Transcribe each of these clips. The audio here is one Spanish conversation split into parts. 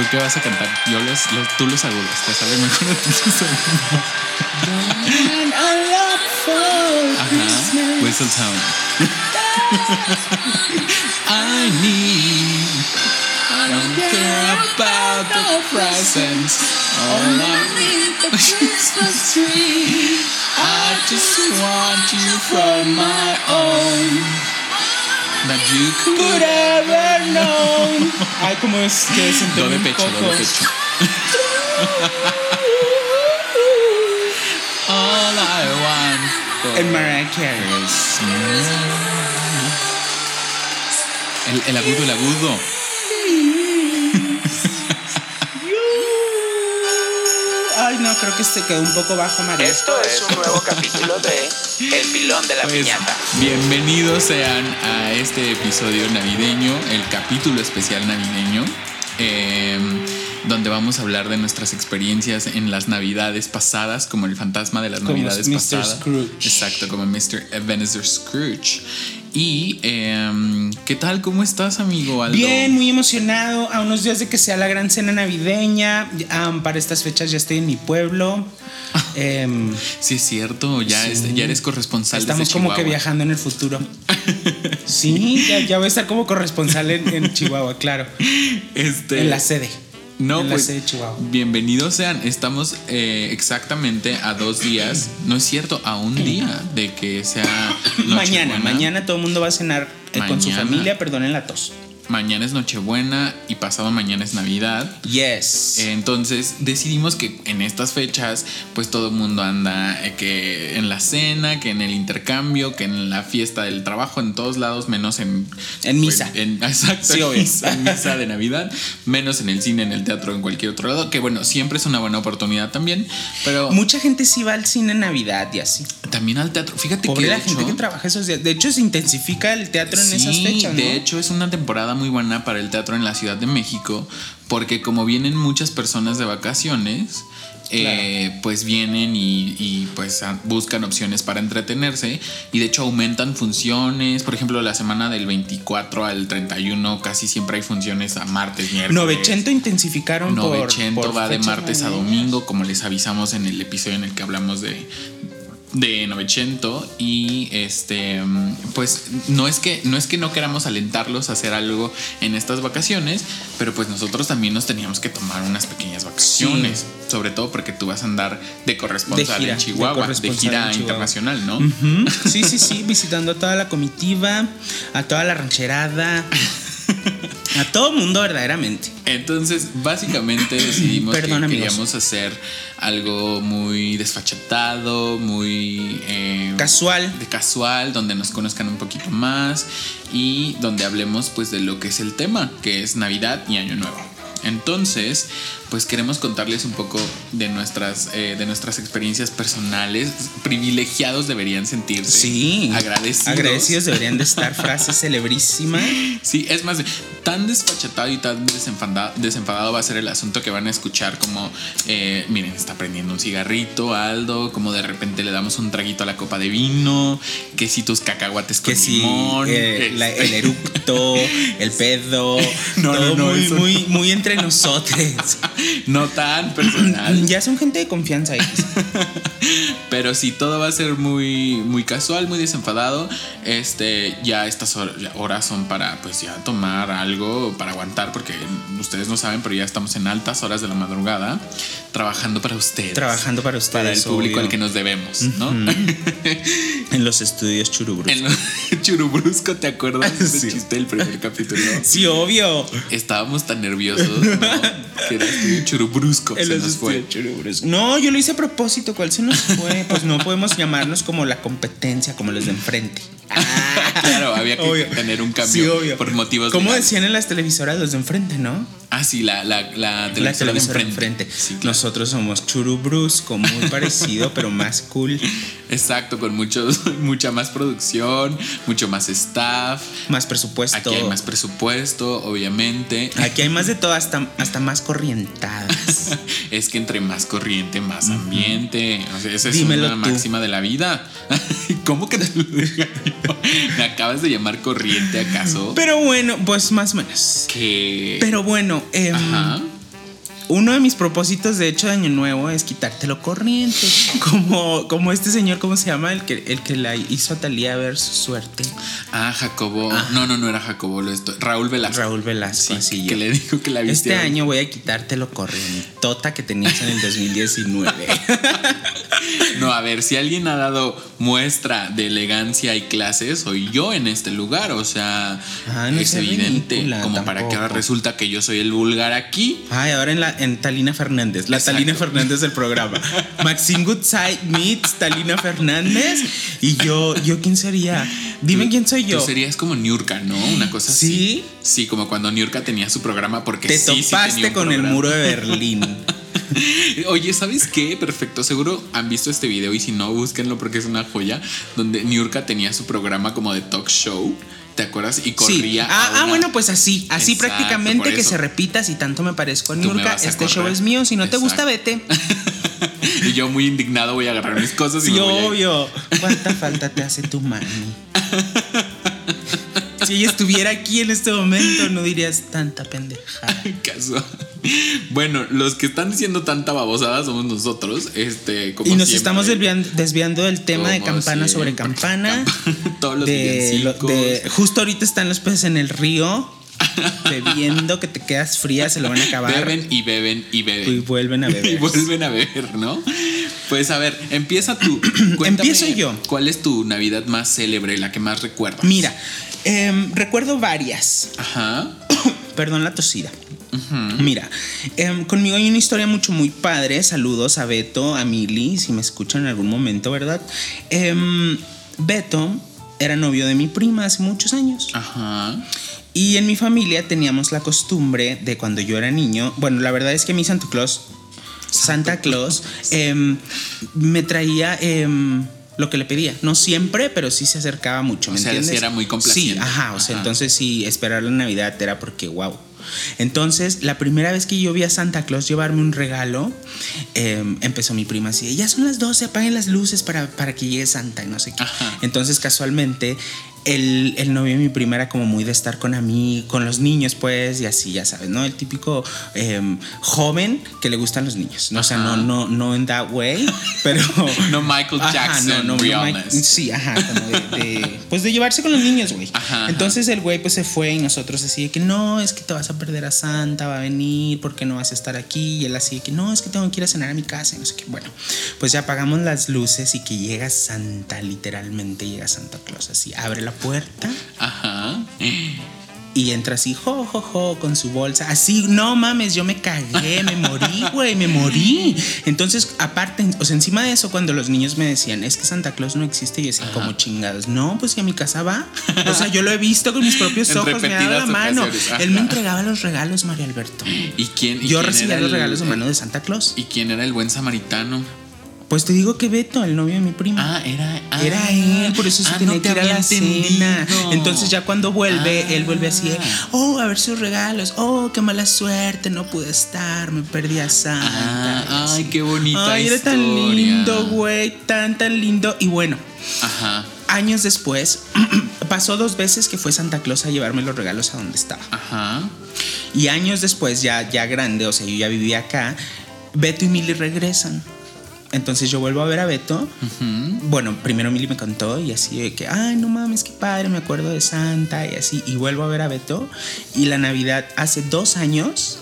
¿Tú qué vas a cantar? Yo los, los tú los agudos, te sale mejor a ti los agudos. Ajá, Whistle Town. I need. I don't care about the presents. All I the Christmas tree. I just want you for my own. That you could ever know. Ay, como es que es Do de pecho, do de pecho. All I want En Mariah Carey. El, el agudo, el agudo. Ay, no, creo que se quedó un poco bajo, María. Esto es un nuevo capítulo de El pilón de la Pues, piñata. bienvenidos sean a este episodio navideño, el capítulo especial navideño, eh, donde vamos a hablar de nuestras experiencias en las navidades pasadas, como el fantasma de las Como navidades Mr. pasadas. Scrooge. Exacto, como Mr. Ebenezer Scrooge. Y, eh, ¿qué tal? ¿Cómo estás, amigo Aldo? Bien, muy emocionado. A unos días de que sea la gran cena navideña. Para estas fechas ya estoy en mi pueblo. Em, Sí, es cierto, ya, Sí. es- ya eres corresponsal estamos desde como que viajando en el futuro. Sí, ya, ya voy a estar como corresponsal en, en Chihuahua, claro. Este, En la sede. No, en la pues sede de Chihuahua. bienvenidos sean. Estamos eh, exactamente a dos días, no es cierto, a un día de que sea Mañana, mañana todo el mundo va a cenar eh, con su Mañana. familia, perdonen la tos. Mañana es Nochebuena y pasado mañana es Navidad. Yes. Entonces decidimos que en estas fechas, pues todo el mundo anda eh, que en la cena, que en el intercambio, que en la fiesta del trabajo, en todos lados, menos en En misa. En, exacto, Sí, en misa, en misa de Navidad, menos en el cine, en el teatro, en cualquier otro lado. Que bueno, siempre es una buena oportunidad también, pero Mucha gente sí va al cine en Navidad y así. también al teatro. Fíjate Pobre que de la gente hecho- que trabaja esos días. De hecho, se intensifica el teatro en Sí, esas fechas, ¿no? de hecho es una temporada muy buena para el teatro en la Ciudad de México, porque como vienen muchas personas de vacaciones, eh, pues vienen y, y, pues a- buscan opciones para entretenerse y de hecho aumentan funciones, por ejemplo la semana del 24 al 31 casi siempre hay funciones a martes, miércoles. Novecento intensificaron por- Novecento por va de martes a domingo, como les avisamos en el episodio en el que hablamos de de Novecento y este pues no es que no es que no queramos alentarlos a hacer algo en estas vacaciones pero pues nosotros también nos teníamos que tomar unas pequeñas vacaciones sobre todo porque tú vas a andar de corresponsal De gira, en Chihuahua de, corresponsal gira Chihuahua. internacional no. Sí, sí, sí, visitando a toda la comitiva, a toda la rancherada, a todo mundo verdaderamente. Entonces, básicamente decidimos Perdón, que amigos. queríamos hacer algo muy desfachatado, muy eh, Casual. de casual, donde nos conozcan un poquito más y donde hablemos pues de lo que es el tema, que es Navidad y Año Nuevo. Entonces, pues queremos contarles un poco de nuestras, eh, de nuestras experiencias personales. Privilegiados deberían sentirse. Sí. Agradecidos. Agradecidos deberían de estar frase celebrísima. Sí, es más, tan desfachatado y tan desenfadado, desenfadado va a ser el asunto que van a escuchar como, eh, miren, está prendiendo un cigarrito, Aldo, como de repente le damos un traguito a la copa de vino, que si tus cacahuates con Que sí, limón. eh, la- el eructo, el pedo, No, no, todo no, muy, eso muy, muy entre nosotros. no tan personal. Ya son gente de confianza ahí. Pero sí, todo va a ser muy, muy casual, muy desenfadado. Este, ya estas horas son para, pues, ya tomar algo, para aguantar, porque ustedes no saben, pero ya estamos en altas horas de la madrugada, trabajando para ustedes. Trabajando para ustedes. Para el público obvio. al que nos debemos, ¿no? En los estudios churubrus. en lo- Churubrusco, ¿te acuerdas de ese Sí. chiste del primer capítulo? Sí, obvio. Estábamos tan nerviosos, ¿no? Que Churubrusco. Se nos fue. No, yo lo hice a propósito. ¿Cuál se nos fue? Pues no podemos llamarnos como la competencia, como los de enfrente. Claro, había que Obvio. tener un cambio Sí, obvio. por motivos Como decían en las televisoras los de enfrente, ¿no? Ah, sí, la, la, la La televisora de enfrente. enfrente. Sí, claro. Nosotros somos churubrusco, muy parecido, pero más cool, Exacto, con muchos, mucha más producción, mucho más staff. más presupuesto. Aquí hay más presupuesto, obviamente. Aquí hay más de todo, hasta, hasta más corrientadas. Es que entre más corriente, más ambiente. O sea, esa es Dímelo una tú. máxima de la vida. ¿Cómo que te lo? ¿Me acabas de llamar corriente acaso? Pero bueno, pues más o menos. que. Pero bueno, em, Ajá. uno de mis propósitos, de hecho, de Año Nuevo es quitártelo corriente. Como, como este señor, ¿cómo se llama? El que, el que la hizo a Talía ver su suerte. Ah, Jacobo. No, no, no era Jacobo. Lo esto, Raúl Velasco. Raúl Velasco, Sí, así que yo. le dijo que la Este vistiera. año voy a quitártelo corrientota que tenías en el 2019. No, a ver, si alguien ha dado muestra de elegancia y clase, soy yo en este lugar. O sea, Ah, no es evidente. ridícula, como para que ahora resulta que yo soy el vulgar aquí. Ay, ahora en la en Talina Fernández, la Exacto. Talina Fernández del programa. Maxine Goodside meets Talina Fernández y yo yo quién sería? Dime quién soy yo. Tú serías como Niurka, ¿no? Una cosa así. ¿Sí? Sí, como cuando Niurka tenía su programa porque Te sí, sí topaste tenía un con el muro de Berlín. Oye, ¿sabes qué? Perfecto, seguro han visto este video y si no, búsquenlo porque es una joya. Donde Niurka tenía su programa como de talk show. ¿Te acuerdas? Y corría. Sí. Ah, a ah, bueno, pues así, así Exacto, prácticamente que se repita si tanto me parezco a Niurka, a este show es mío, si no te gusta vete. y yo muy indignado voy a agarrar mis cosas y Sí, me voy a obvio. ¿Cuánta falta te hace tu mami? Si ella estuviera aquí en este momento, no dirías tanta pendeja. Casual. Bueno, los que están diciendo tanta babosada somos nosotros. Este, como y nos siempre. estamos desviando, desviando del tema de campana sobre campana. Todos los de, lo- villancicos. de- justo ahorita están los peces en el río bebiendo que te quedas fría, se lo van a acabar. Beben y beben y beben. y vuelven a beber. Y vuelven a beber, ¿no? Pues a ver, empieza tú. Cuéntame, Empiezo yo. ¿Cuál es tu Navidad más célebre, la que más recuerdas? Mira, em, recuerdo varias. Ajá. Perdón la tosida. Mira, em, conmigo hay una historia mucho muy padre. Saludos a Beto, a Mili, si me escuchan en algún momento, ¿verdad? Em, Beto era novio de mi prima hace muchos años. Ajá. Y en mi familia teníamos la costumbre de cuando yo era niño, bueno, la verdad es que mi Santa Claus, Santa Claus, em, me traía em, lo que le pedía. No siempre, pero sí se acercaba mucho, O ¿me sí entiendes? era muy Sí, complaciente. ajá, o sea, entonces sí, esperar la Navidad era porque, wow. Entonces, la primera vez que yo vi a Santa Claus llevarme un regalo, em, empezó mi prima así, ya son las 12, apaguen las luces para, para que llegue Santa y no sé qué. Ajá. Entonces, casualmente, el, el novio de mi prima era como muy de estar con a mí, con los niños, pues, y así, ya sabes, ¿no? El típico em, joven que le gustan los niños. ¿no? O sea, no, Ajá. no, no en that way, pero. No Michael Jackson realness. Mike- sí, ajá, como de, de- Pues de llevarse con los niños, güey. Ajá, ajá. Entonces el güey, pues se fue y nosotros así de que no, es que te vas a perder a Santa, va a venir, porque no vas a estar aquí? Y él así de que no, es que tengo que ir a cenar a mi casa y no sé qué. Bueno, pues ya apagamos las luces y que llega Santa, literalmente llega Santa Claus así, abre la puerta Ajá. y entra así, jo, jo, jo, con su bolsa. Así, no mames, yo me cagué, me morí, güey, me morí. Entonces, aparte, o sea, encima de eso, cuando los niños me decían, es que Santa Claus no existe, yo decía, como chingados, no, pues si a mi casa va. O sea, yo lo he visto con mis propios ojos, me ha dado la mano. Él me entregaba los regalos, Mario Alberto. ¿Y quién? y Yo quién recibía los regalos de mano de Santa Claus. ¿Y quién era el buen samaritano? Pues te digo que Beto, el novio de mi prima. Ah, era. ah, Era él, por eso se ah, tenía no que ir a la cena. entendido. Entonces ya cuando vuelve, Ah. él vuelve así, de, oh, a ver sus regalos, oh, qué mala suerte, no pude estar, me perdí a Santa. Ah, ay, qué bonita Ay, era tan lindo, güey, tan, tan lindo. Y bueno, Ajá. años después, pasó dos veces que fue Santa Claus a llevarme los regalos a donde estaba. Ajá. Y años después, ya, ya grande, o sea, yo ya vivía acá, Beto y Milly regresan. Entonces yo vuelvo a ver a Beto. Bueno, primero Milly me contó y así de que, ay, no mames, qué padre, me acuerdo de Santa y así. Y vuelvo a ver a Beto. Y la Navidad, hace dos años,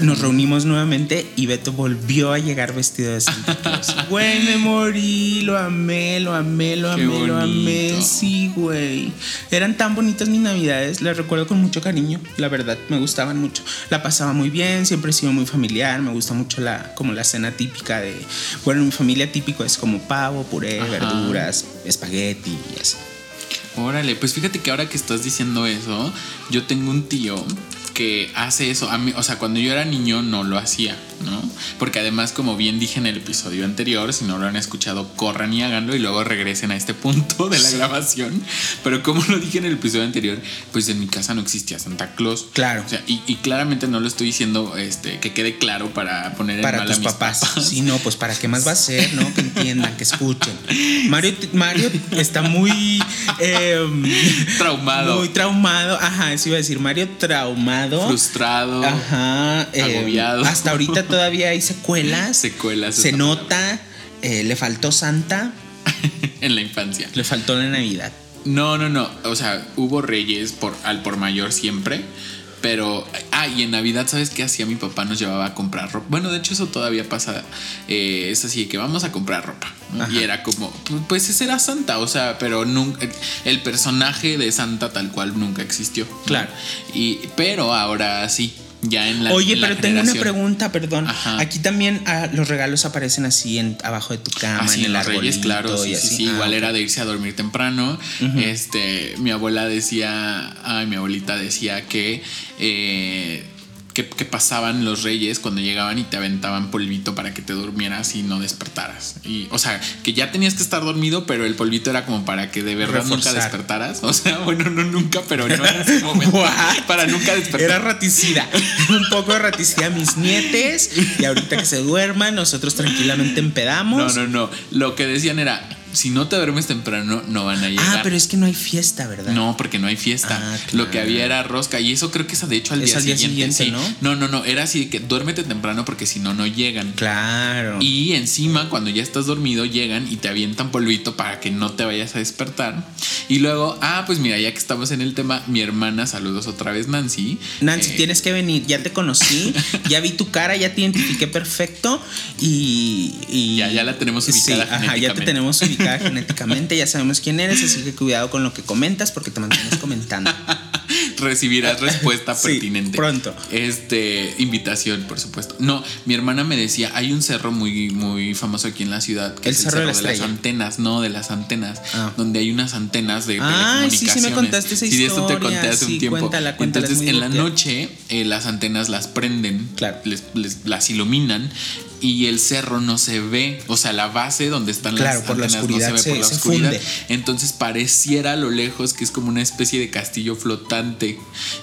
nos reunimos nuevamente y Beto volvió a llegar vestido de Santa Claus. Güey, me morí, lo amé, lo amé, lo Qué amé, lo amé. Sí, güey. Eran tan bonitas mis navidades, las recuerdo con mucho cariño, la verdad, me gustaban mucho. La pasaba muy bien, siempre he sido muy familiar, me gusta mucho la como la cena típica de, bueno, mi familia típico es como pavo, puré, Ajá. verduras, espagueti y así. Órale, pues fíjate que ahora que estás diciendo eso, yo tengo un tío que hace eso. A mí, o sea, cuando yo era niño no lo hacía. ¿No? Porque además, como bien dije en el episodio anterior, si no lo han escuchado, corran y háganlo y luego regresen a este punto de la grabación. Pero como lo dije en el episodio anterior, pues en mi casa no existía Santa Claus. Claro. O sea, y, y claramente no lo estoy diciendo este, que quede claro para poner en para mal tus a mis papás. papás. Sí, no, pues para qué más va a ser, ¿no? Que entiendan, que escuchen. Mario, Mario está muy em, Traumado. Muy traumado. Ajá, eso iba a decir. Mario traumado. Frustrado. Ajá. em, Agobiado. hasta ahorita todavía hay secuelas. Secuelas, Se nota. eh, le faltó Santa. en la infancia. Le faltó la Navidad. No, no, no. O sea, hubo reyes por, al por mayor siempre. Pero, ah, y en Navidad, ¿sabes qué hacía? Mi papá nos llevaba a comprar ropa. Bueno, de hecho, eso todavía pasa. Eh, es así, que vamos a comprar ropa. Y era como, pues ese era Santa, o sea, pero nunca. El personaje de Santa tal cual nunca existió. Claro. Y, pero ahora sí, ya en la. Oye, en la pero tengo una pregunta, perdón. Ajá. Aquí también ah, los regalos aparecen así en, abajo de tu cama, Así en el en los arbolito Reyes, claro, sí, sí, sí, Ah, igual era de irse a dormir temprano. Este, mi abuela decía, ay, mi abuelita decía que, eh, que, que pasaban los Reyes cuando llegaban y te aventaban polvito para que te durmieras y no despertaras. Y, o sea, que ya tenías que estar dormido, pero el polvito era como para que de verdad nunca despertaras. O sea, bueno, no nunca, pero no en ese momento. Para nunca despertar. Era raticida. Un poco de raticida a mis nietes. Y ahorita que se duerman, nosotros tranquilamente No, empedamos. no, no. Lo que decían era, si no te duermes temprano, no van a llegar. Ah, pero es que no hay fiesta, ¿verdad? No, porque no hay fiesta. Ah, Lo que había era rosca. Y eso creo que es de hecho al día al día siguiente. siguiente, sí. No, no, no. Era así de que duérmete temprano porque si no, no llegan. Claro. Y encima, cuando ya estás dormido, llegan y te avientan polvito para que no te vayas a despertar. Y luego, ah, pues mira, ya que estamos en el tema, mi hermana, saludos otra vez, Nancy. Nancy, Eh, tienes que venir. Ya te conocí, ya vi tu cara, ya te identifiqué perfecto y. y- Ya- ya la tenemos ubicada Sí, ajá, ya te tenemos ubicada genéticamente, ya sabemos quién eres, así que cuidado con lo que comentas porque te mantienes comentando. Recibirás respuesta Sí, pertinente. pronto. Este, invitación, por supuesto. No, mi hermana me decía, hay un cerro muy, muy famoso aquí en la ciudad, que El es Cerro de el la cerro de, las antenas, no, de las antenas, Ah. donde hay unas antenas de Ay, sí, sí me telecomunicaciones. contaste esa Sí, de esto te historia, conté hace sí, un tiempo. cuéntala, cuéntala, es Entonces, en la noche, eh, las antenas las prenden, Claro. les, les- las iluminan. Y el cerro no se ve, o sea, la base donde están Claro, las la antenas no se se- ve por la se oscuridad. funde. Entonces pareciera a lo lejos que es como una especie de castillo flotante.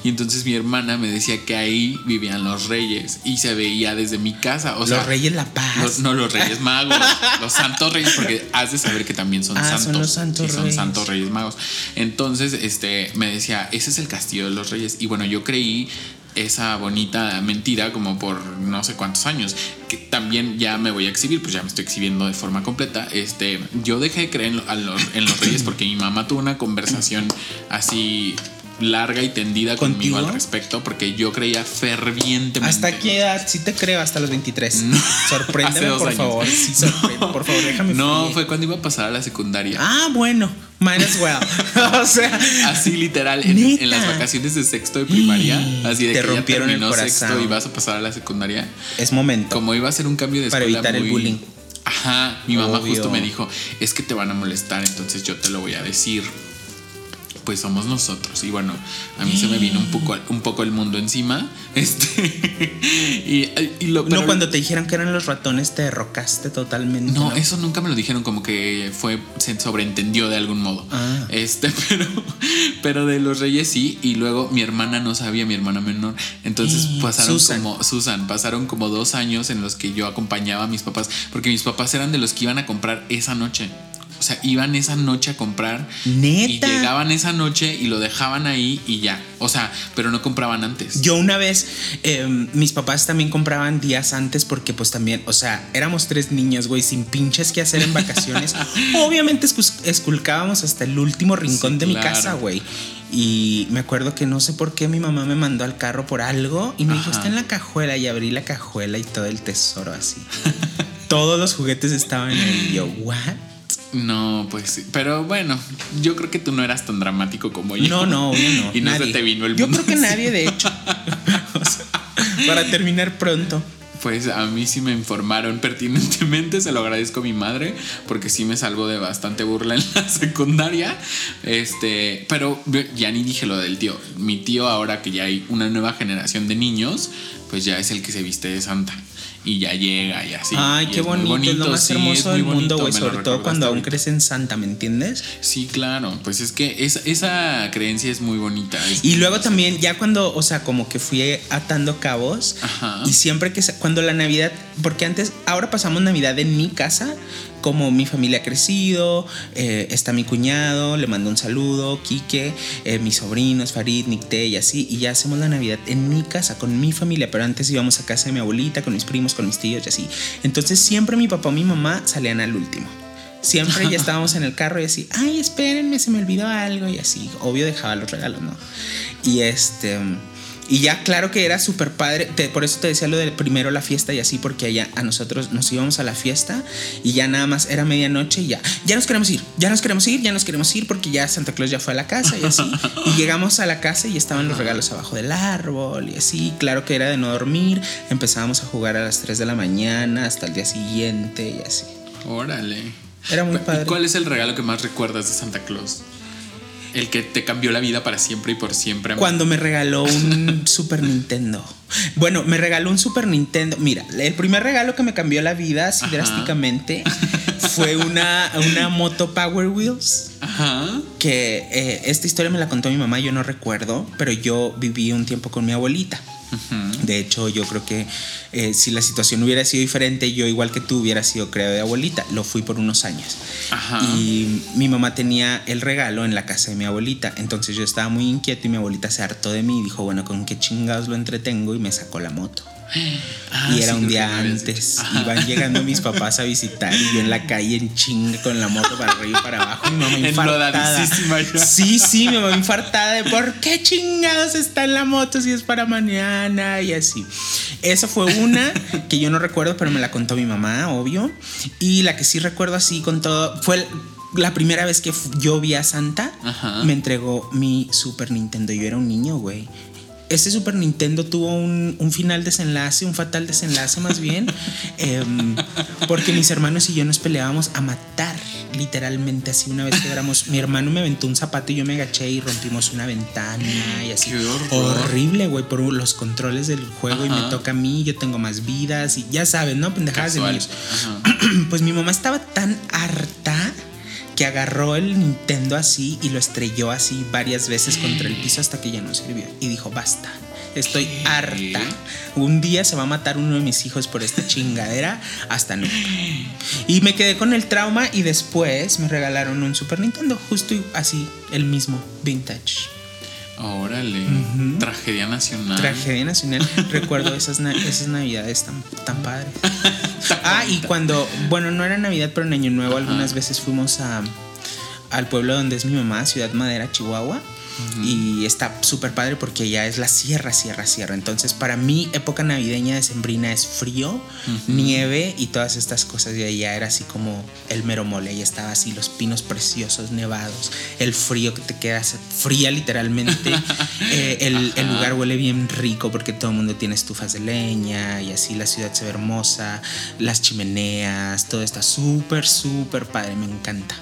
Y entonces mi hermana me decía que ahí vivían los reyes y se veía desde mi casa. O sea, los Reyes La Paz. los- no, los reyes magos, los santos reyes, porque has de saber que también son Ah, son santos. los santos Sí, son reyes. santos reyes magos. Entonces, este, me decía, ese es el castillo de los reyes. Y bueno, yo creí esa bonita mentira como por no sé cuántos años que también ya me voy a exhibir pues ya me estoy exhibiendo de forma completa este yo dejé de creer lo- en los reyes porque mi mamá tuvo una conversación así larga y tendida conmigo al respecto porque yo creía fervientemente ¿Hasta qué edad? Sí te creo, hasta los 23. No. Sorpréndeme, Hace dos por años. favor. Sí, sorprende, por favor, déjame no fluir. fue cuando iba a pasar a la secundaria Ah, bueno. Might as well. o sea. Así literal, en, las vacaciones de sexto de primaria, así de Te que ya rompieron el terminó corazón. sexto y vas a pasar a la secundaria, Es momento. como iba a ser un cambio de Para escuela evitar el muy- bullying. Ajá, mi mamá Obvio. justo me dijo, es que te van a molestar, entonces yo te lo voy a decir. Pues somos nosotros. Y bueno, a mí se me vino un poco, un poco el mundo encima. Este. y, y lo, no, cuando te dijeron que eran los ratones, te derrocaste totalmente. No, eso nunca me lo dijeron, como que fue, se sobreentendió de algún modo. Ah. Este, pero, pero de los reyes sí, y luego mi hermana no sabía, mi hermana menor. Entonces Eh, pasaron Susan. como, Susan, pasaron como dos años en los que yo acompañaba a mis papás, porque mis papás eran de los que iban a comprar esa noche. O sea, iban esa noche a comprar ¿Neta? y llegaban esa noche y lo dejaban ahí y ya. O sea, pero no compraban antes. Yo una vez, eh, mis papás también compraban días antes porque pues también, o sea, éramos tres niños, güey, sin pinches que hacer en vacaciones. Obviamente esculcábamos hasta el último rincón Sí, de mi casa, güey. Y me acuerdo que no sé por qué mi mamá me mandó al carro por algo y me dijo, está en la cajuela y abrí la cajuela y todo el tesoro así. Todos los juguetes estaban ahí. Y yo, ¿what? No, pues sí. Pero bueno, yo creo que tú no eras tan dramático como yo. No, no, no. Y no nadie. se te vino el Yo mundo creo que nadie, de hecho. O sea, para terminar pronto. Pues a mí sí me informaron pertinentemente, se lo agradezco a mi madre, porque sí me salvo de bastante burla en la secundaria. Este, pero ya ni dije lo del tío. Mi tío, ahora que ya hay una nueva generación de niños, pues ya es el que se viste de santa. Y ya llega y así. Ay, Y qué es bonito, es lo más sí, hermoso del mundo, güey. Sobre todo cuando aún crees en Santa, ¿me entiendes? Sí, claro, pues es que esa, esa creencia es muy bonita. es- Y luego también, ya cuando, o sea, como que fui atando cabos. Ajá. Y siempre que, cuando la Navidad, porque antes, ahora pasamos Navidad en mi casa, como mi familia ha crecido, eh, está mi cuñado, le mando un saludo, Quique, eh, mis sobrinos, Farid, Nicté y así, y ya hacemos la Navidad en mi casa, con mi familia, pero antes íbamos a casa de mi abuelita, con mis primos, con mis tíos y así. Entonces siempre mi papá o mi mamá salían al último. Siempre ya estábamos en el carro y así, ay, espérenme, se me olvidó algo y así. Obvio dejaba los regalos, ¿no? Y este... Y ya claro que era súper padre, te- por eso te decía lo de primero la fiesta y así, porque allá a nosotros nos íbamos a la fiesta y ya nada más era medianoche y ya, ya nos queremos ir, ya nos queremos ir, ya nos queremos ir porque ya Santa Claus ya fue a la casa y así. Y llegamos a la casa y estaban los regalos abajo del árbol y así, claro que era de no dormir, empezábamos a jugar a las 3 de la mañana hasta el día siguiente y así. Órale. Era muy ¿Y padre. cuál es el regalo que más recuerdas de Santa Claus? El que te cambió la vida para siempre y por siempre. Cuando me regaló un Super Nintendo. Bueno, me regaló un Super Nintendo. Mira, el primer regalo que me cambió la vida así Ajá. drásticamente fue una, una moto Power Wheels. Ajá. Que eh, esta historia me la contó mi mamá, yo no recuerdo, pero yo viví un tiempo con mi abuelita. De hecho, yo creo que eh, si la situación hubiera sido diferente, yo igual que tú hubiera sido creo de abuelita. Lo fui por unos años. Ajá. Y mi mamá tenía el regalo en la casa de mi abuelita. Entonces yo estaba muy inquieto y mi abuelita se hartó de mí y dijo, bueno, ¿con qué chingados lo entretengo? Y me sacó la moto. Ah, y era sí, un día antes. Iban llegando mis papás a visitar y yo en la calle en chinga con la moto para arriba y para abajo. Mi mamá infartada. Sí, sí, mi mamá infartada de por qué chingados está en la moto si es para mañana y así. Esa fue una que yo no recuerdo, pero me la contó mi mamá, obvio. Y la que sí recuerdo así con todo fue el- la primera vez que yo vi a Santa. Ajá. Me entregó mi Super Nintendo. Yo era un niño, güey. Este Super Nintendo tuvo un, un final desenlace, un fatal desenlace más bien, em, porque mis hermanos y yo nos peleábamos a matar, literalmente así una vez que éramos, mi hermano me aventó un zapato y yo me agaché y rompimos una ventana y así. Qué. Horrible, güey, por los controles del juego y me toca a mí, yo tengo más vidas y ya sabes, ¿no? Pendejadas de niños. Ajá. Pues mi mamá estaba tan harta que agarró el Nintendo así y lo estrelló así varias veces contra el piso hasta que ya no sirvió. Y dijo, basta, estoy ¿Qué? harta. Un día se va a matar uno de mis hijos por esta chingadera hasta nunca. Y me quedé con el trauma y después me regalaron un Super Nintendo, justo así, el mismo, vintage. Órale. Ujú. Tragedia nacional. Tragedia nacional. Recuerdo esas, na- esas navidades tan, tan padres. ah, y cuando, bueno, no era Navidad, pero en Año Nuevo algunas veces fuimos a, al pueblo donde es mi mamá, Ciudad Madera, Chihuahua. Y está súper padre porque ya es la sierra, sierra, sierra. Entonces, para mí, época navideña de Sembrina es frío, nieve y todas estas cosas. Y allá era así como el mero mole. Ahí estaba así los pinos preciosos, nevados, el frío que te quedas fría literalmente. Eh, el, el lugar huele bien rico porque todo el mundo tiene estufas de leña y así la ciudad se ve hermosa, las chimeneas, todo está súper, súper padre, me encanta.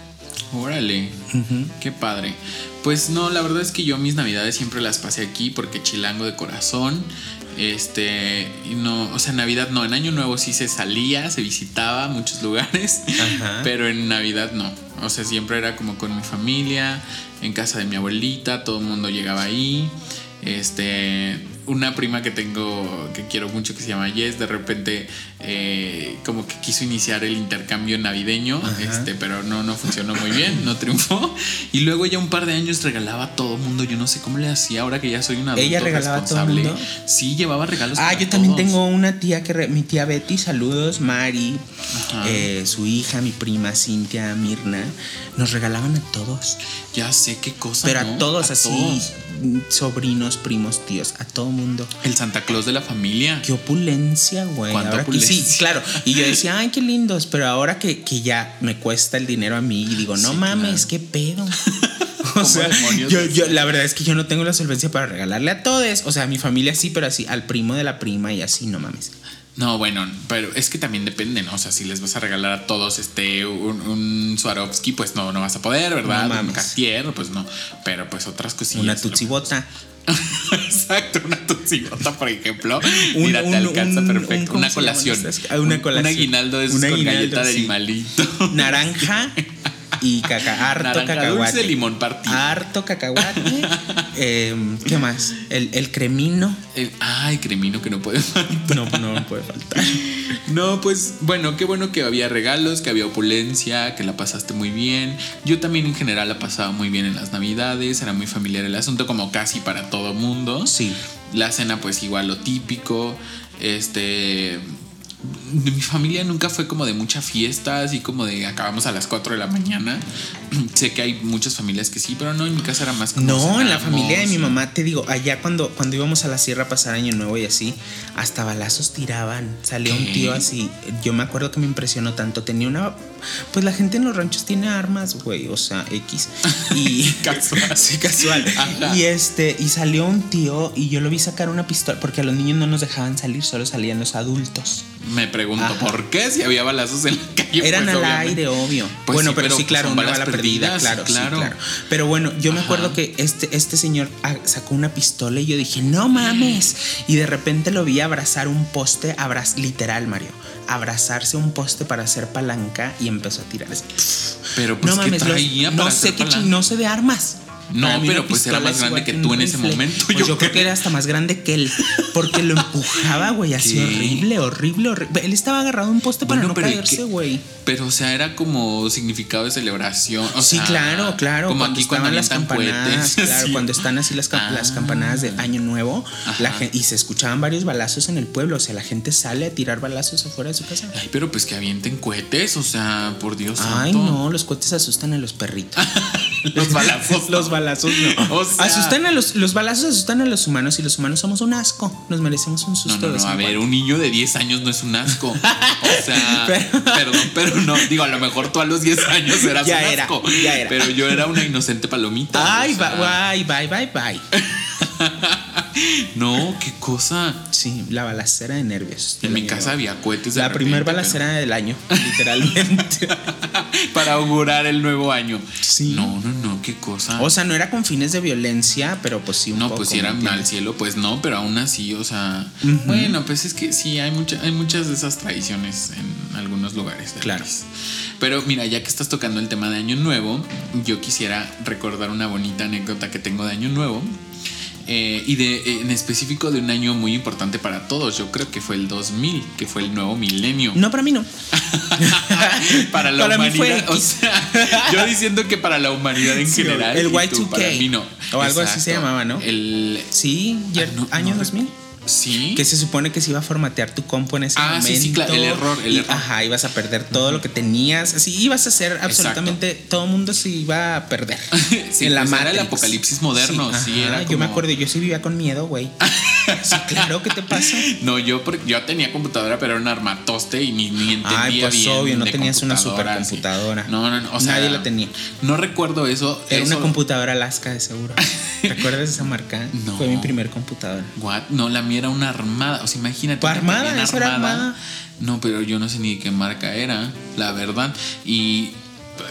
Órale. Qué padre. Pues no, la verdad es que yo mis navidades siempre las pasé aquí porque chilango de corazón. Este, no, o sea, Navidad no, en Año Nuevo sí se salía, se visitaba muchos lugares, Ajá. pero en Navidad no. O sea, siempre era como con mi familia, en casa de mi abuelita, todo el mundo llegaba ahí. Este, una prima que tengo que quiero mucho que se llama Jess, de repente eh, como que quiso iniciar el intercambio navideño, Ajá. este, pero no, no funcionó muy bien, no triunfó. Y luego ya un par de años regalaba a todo mundo, yo no sé cómo le hacía ahora que ya soy un adulto ¿Ella regalaba a todo responsable. mundo? Sí, llevaba regalos. Ah, para yo también todos. tengo una tía que, re- mi tía Betty, saludos, Mari, eh, su hija, mi prima Cintia, Mirna, nos regalaban a todos, Ya sé qué cosa. pero ¿no? a todos así, todos. Sobrinos, primos, tíos, a todo mundo. El Santa Claus de la familia. Qué opulencia, güey. Cuánta Ahora que- sí, opulencia. claro. Y yo decía, ay, qué lindos. Pero ahora que, que ya me cuesta el dinero a mí, y digo, no Sí, mames, claro. qué pedo. o ¿Cómo sea, yo, yo- la verdad es que yo no tengo la solvencia para regalarle a todos. O sea, a mi familia sí, pero así, al primo de la prima y así, no mames. No, bueno, pero es que también depende, ¿no? O sea, si les vas a regalar a todos este un, un Swarovski, pues no, no vas a poder, ¿verdad? No un Cartier, pues no. Pero pues otras cosillas. Una tutsibota. Exacto, una tutsibota, por ejemplo. Un- Mira, te alcanza perfecto. un- ¿cómo una colación. Ah, una Un- colación. Un aguinaldo Un con galleta de sí. animalito. Naranja y caca, harto Naranja cacahuate. dulce, limón partido. Harto cacahuate. Em, ¿Qué más? El, el cremino. El- ay, cremino que no puede faltar. No, no puede faltar. No, pues bueno, qué bueno que había regalos, que había opulencia, que la pasaste muy bien. Yo también en general la pasaba muy bien en las navidades, era muy familiar el asunto, como casi para todo mundo. Sí. La cena, pues igual lo típico. Este. Mi familia nunca fue como de mucha fiesta, así como de acabamos a las 4 de la mañana. sé que hay muchas familias que sí, pero no, en mi casa era más como. No, en la familia de mi mamá, te digo, allá cuando, cuando íbamos a la sierra a pasar año nuevo y así, hasta balazos tiraban. Salía un tío así. Yo me acuerdo que me impresionó tanto. Tenía una. Pues la gente en los ranchos tiene armas, güey. O sea, X. Y. Casual. Sí, casual. Ajá. Y este. Y salió un tío y yo lo vi sacar una pistola. Porque a los niños no nos dejaban salir, solo salían los adultos. Me pregunto, Ajá. ¿por qué si había balazos en la calle? Eran Pues, al obviamente. aire, obvio. Pues bueno, sí, pero, pero, sí, claro, una bala perdida, perdidas, claro, sí, claro. claro. Pero bueno, yo me acuerdo que este, este señor ah, sacó una pistola y yo dije, no mames. Y de repente lo vi abrazar un poste, abraz literal, Mario. Abrazarse un poste para hacer palanca y empezó a tirar. Pero pues, no ¿qué mames, los- traía no sé qué no sé de armas. No, Para pero pues era más grande que tú en ese momento, Pues yo yo, creo creo. que era hasta más grande que él. Porque lo empujaba, güey, así horrible, horrible, horrible. Él estaba agarrado a un poste para no pero ¿y caerse, güey. Pero, o sea, era como significado de celebración. o sí, sea, claro, claro. Como cuando aquí cuando las campanadas, claro, sí. cuando están así las, Ah. campanadas de Año Nuevo, la y se escuchaban varios balazos en el pueblo. O sea, la gente sale a tirar balazos afuera de su casa. Ay, pero pues que avienten cohetes, o sea, por Dios Ay, santo. no, los cohetes asustan a los perritos. Los balazos. los balazos no. O sea- asustan a los, los balazos asustan a los humanos y los humanos somos un asco. Nos merecemos un No, susto no, vez no, a ver, un niño de 10 años no es un asco. O sea, Pero- perdón, pero no, digo, a lo mejor tú a los 10 años eras Ya un era, asco. ya era. Pero yo era una inocente palomita. Ay, o sea, bye, bye, bye, bye. No, qué cosa. Sí, la balacera de nervios. En mi casa había cohetes. de La primera balacera del año, literalmente. Para augurar el nuevo año. Sí. No, no, no, qué cosa. o sea, no era con fines de violencia, pero pues sí un no, poco. pues si ¿me eran al cielo, pues no, pero aún así, o sea, bueno, pues es que sí, hay, mucha, hay muchas de esas tradiciones en algunos lugares. del Claro. país. Pero mira, ya que estás tocando el tema de Año Nuevo, yo quisiera recordar una bonita anécdota que tengo de Año Nuevo. Eh, y de, en específico de un año muy importante para todos. Yo creo que fue el 2000, que fue el nuevo milenio. No, para mí no. para la Para mí fue humanidad. O sea, yo diciendo que para la humanidad en Sí, general. el y tú, Y2K. Para mí no. O algo así se llamaba, ¿no? El. Sí, Ah, no, año no 2000. Sí. Que se supone que se iba a formatear tu compu en ese Ah, momento. sí, sí, claro, el error, el y, error. Ajá, ibas a perder todo lo que tenías. Así ibas a hacer absolutamente. Todo el mundo se iba a perder. Sí, en la pues era el apocalipsis moderno, sí, ajá, era Yo me acuerdo, yo sí vivía con miedo, güey. sí, claro, ¿qué te pasa? No, yo, yo tenía computadora, pero era un armatoste y ni, ni entendía Ay, pues bien obvio, no tenías una computadoras, sí. supercomputadora. No, no, no. O sea, Nadie la tenía. No recuerdo eso. Era eso- una computadora Alaska de seguro. ¿Recuerdas esa marca? No. Fue mi primer computadora. What? No, la mía era una armada. O sea, imagínate. ¿Tu una armada? ¿Eso era armada? No, pero yo no sé ni qué marca era, la verdad. Y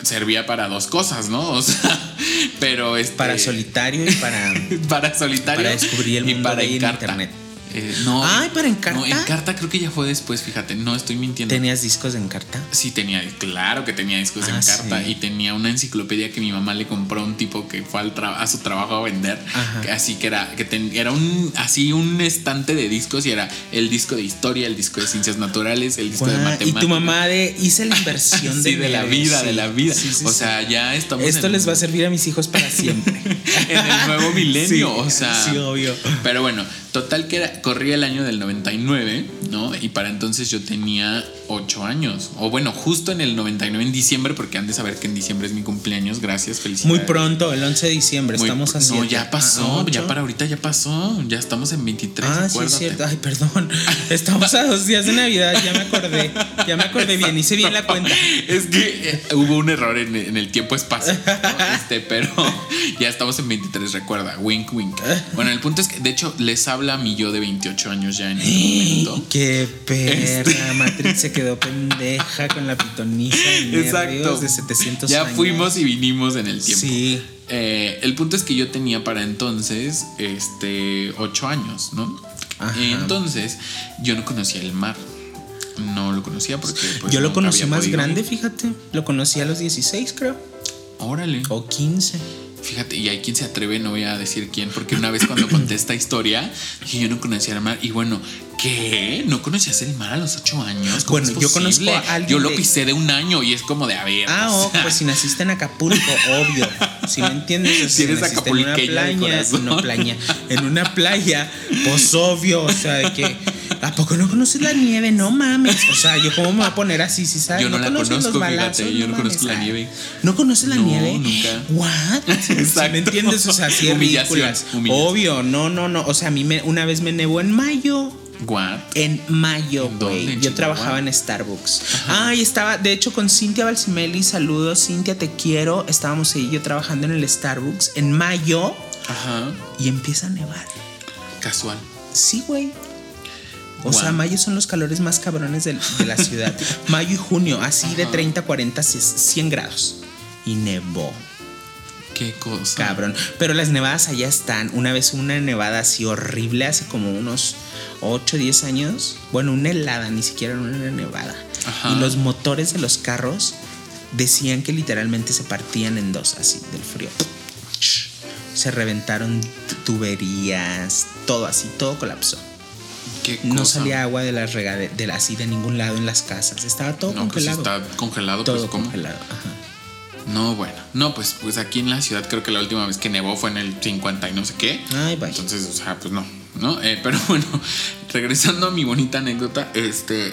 servía para dos cosas, ¿no? O sea, pero este. Para solitario y para. para solitario. Para descubrir el y mundo para en Encarta. internet. Eh, no. Ay, ¿para Encarta? No, Encarta creo que ya fue después, fíjate. No estoy mintiendo. ¿Tenías discos de Encarta? Sí, tenía, claro que tenía discos Ah, en carta sí. y tenía una enciclopedia que mi mamá le compró a un tipo que fue al a su trabajo a vender. Que Así que era, que ten- era un, así un estante de discos y era el disco de historia, el disco de ciencias naturales, el disco de matemáticas. y tu mamá de hice la inversión Sí, de, de la vida, sí. de la vida. Sí, sí, o sí. sea, ya estamos. Esto en- les va a servir a mis hijos para siempre. en el nuevo milenio. O sea. sí, obvio. Pero bueno, total que era, corría el año del 99, ¿no? Y para entonces yo tenía 8 años. O bueno, justo en el 99, en diciembre, porque han de saber que en diciembre es mi cumpleaños. Gracias, felicidades. Muy pronto, el 11 de diciembre, Muy estamos así. No, ya pasó, ya para ahorita ya pasó. Ya estamos en 23, Ah, sí, es acuérdate. cierto. Ay, perdón. Estamos a dos días de Navidad, ya me acordé. Ya me acordé bien, hice bien la cuenta. Es que eh, hubo un error en, en el tiempo-espacio. ¿no? Este, pero ya estamos en 23, recuerda. Wink, wink. Bueno, el punto es que, de hecho, les habla mi yo de 28 años ya en este momento. Qué perra. Este- Matrix se quedó pendeja con la pitoniza. y Exacto. de 700 Ya años. fuimos y vinimos en el tiempo. Sí. Eh, el punto es que yo tenía para entonces este, 8 años, ¿no? Ajá. Entonces yo no conocía el mar. No lo conocía porque... pues, Yo lo conocí más podido grande, fíjate. Lo conocí a los 16, creo. Órale. O 15. Fíjate, y hay quien se atreve, no voy a decir quién, porque una vez cuando conté esta historia, dije yo no conocía el mar. Y bueno, ¿qué? ¿No conocías el mar a los ocho años? ¿Cómo Bueno, es yo conozco a alguien Yo lo pisé de un año y es como de a ver. Ah, o oh, sea, pues si naciste en Acapulco, obvio. Si me entiendes, Si si eres naciste en una playa, corazón. no playa, en una playa, pues obvio, o sea, de que ¿a poco no conoces la nieve? No mames. O sea, yo cómo me voy a poner así, si sabes, Yo no la conoces conozco, los fíjate, balazos, yo no conozco la nieve. ¿No conoces la No, nieve? nunca. What? ¿Sí Exacto. ¿Me entiendes? O sea, sí es Humillación, ridículas. Obvio, no, no, no. O sea, a mí me, una vez me nevó en mayo. What? En mayo, güey. ¿En Yo trabajaba en Starbucks. Ay, estaba, de hecho, con Cintia Balsimelli. Saludos, Cintia, te quiero. Estábamos ahí yo trabajando en el Starbucks en mayo Ajá. y empieza a nevar. Casual. Sí, güey. O Wow. sea, mayo son los calores más cabrones de, la ciudad. mayo y junio, así de 30, 40, 100 grados. Y nevó. Qué cosa. Cabrón. Pero las nevadas allá están. Una vez una nevada así horrible, hace como unos 8, 10 años. Bueno, una helada, ni siquiera una nevada. Ajá. Y los motores de los carros decían que literalmente se partían en dos, así, del frío. Se reventaron tu- tuberías, todo así, todo colapsó. No salía agua de las regade- de así de ningún lado en las casas. Estaba todo No, pues congelado. está congelado, todo pues ¿cómo? congelado. Ajá. No, bueno. No, pues, pues aquí en la ciudad creo que la última vez que nevó fue en el 50 y no sé qué. Ay, vaya. Entonces, o sea, pues no, ¿no? Eh, pero bueno, regresando a mi bonita anécdota, este,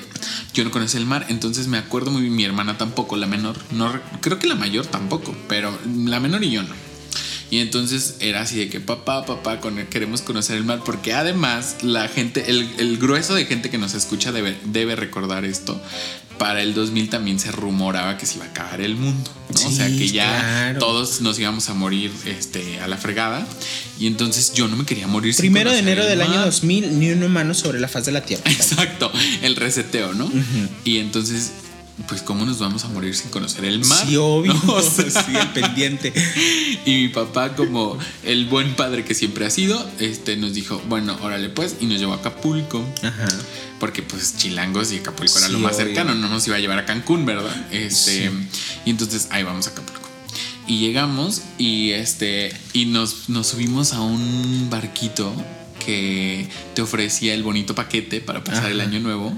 yo no conocía el mar, entonces me acuerdo muy bien, mi hermana tampoco, la menor, no, re- creo que la mayor tampoco, pero la menor y yo no. Y entonces era así de que papá, papá, con- queremos conocer el mar, porque además la gente, el, el grueso de gente que nos escucha debe, debe recordar esto. Para el 2000 también se rumoraba que se iba a acabar el mundo, ¿no? o sea, que ya claro. todos nos íbamos a morir este, a la fregada. Y entonces yo no me quería morir sin Primero de enero el del año mar. 2000, ni un humano sobre la faz de la Tierra. Exacto, el reseteo, ¿no? Y entonces, pues, ¿cómo nos vamos a morir sin conocer el mar? Sí, obvio. ¿No? O sea, sí, el pendiente. Y mi papá, como el buen padre que siempre ha sido, este, nos dijo, bueno, órale pues, y nos llevó a Acapulco. Ajá. Porque pues Chilangos y Acapulco era lo más obvio. cercano, no nos iba a llevar a Cancún, ¿verdad? Este, Sí. y entonces ahí vamos a Acapulco. Y llegamos y este y nos, nos subimos a un barquito que te ofrecía el bonito paquete para pasar el año nuevo.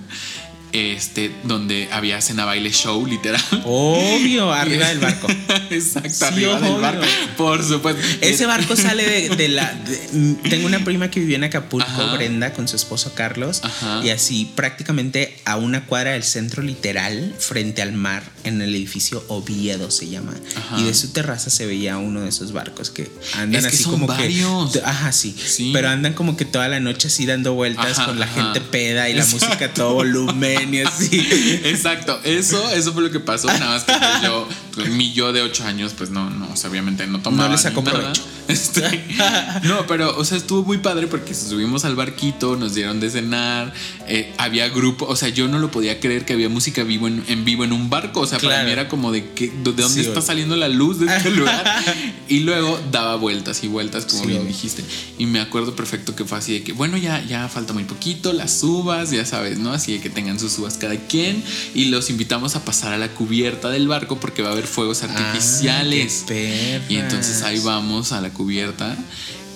Este, donde había cena baile show, literal. Obvio, arriba del barco. Exacto, Sí, arriba del barco. Por supuesto. Ese barco sale de, de la. de- tengo una prima que vivió en Acapulco, Ajá. Brenda, con su esposo Carlos. Ajá. Y así, prácticamente a una cuadra del centro, literal, frente al mar, en el edificio Oviedo se llama. Ajá. Y de su terraza se veía uno de esos barcos que andan Es que así son como varios. que. Ajá, sí, Sí. Pero andan como que toda la noche así dando vueltas Ajá, con la ajá. gente peda y la música a todo volumen y así. Exacto, eso, eso fue lo que pasó. Nada más que pues, yo, mi yo de 8 años, pues no, no, o sea, obviamente no tomaba. No le sacó provecho. Este, no, pero, o sea, estuvo muy padre porque subimos al barquito, nos dieron de cenar, eh, había grupo, o sea, yo no lo podía creer que había música vivo en, en vivo en un barco. O sea, para mí era como de que, ¿de dónde Sí, está saliendo la luz de este lugar? Y luego daba vueltas y vueltas, como Sí, bien dijiste. Y me acuerdo perfecto que fue así de que, bueno, ya, ya falta muy poquito, las uvas, ya sabes, ¿no? Así de que tengan sus uvas cada quien. Y los invitamos a pasar a la cubierta del barco porque va a haber fuegos artificiales. Y entonces ahí vamos a la cubierta.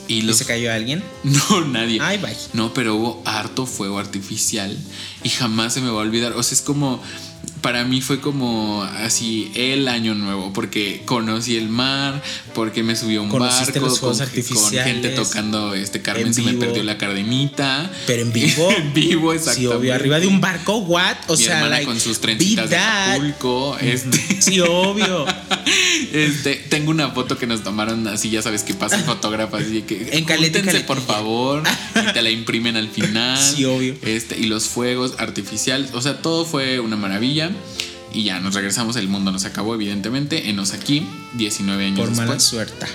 Y ¿Y los... se cayó alguien? No, nadie. Ay, bye. No, pero hubo harto fuego artificial y jamás se me va a olvidar. O sea, es como, para mí fue como así el año nuevo, porque conocí el mar, porque me subí a un Conociste barco con, gente tocando este Carmen En se me perdió la cardenita. Pero en vivo. en vivo, Sí, exactamente. obvio. Arriba de un barco, what? O Mi sea, hermana like, con sus trencitas de. Acapulco, este, Sí, obvio. este, tengo una foto que nos tomaron así, ya sabes que pasa el fotógrafo así que En caleta "Júntense, por caletilla". favor y te la imprimen al final. Sí, obvio. Este, y los fuegos artificiales, o sea, todo fue una maravilla. Y ya nos regresamos, el mundo nos acabó, evidentemente. Enos aquí, 19 años Por mala después, suerte.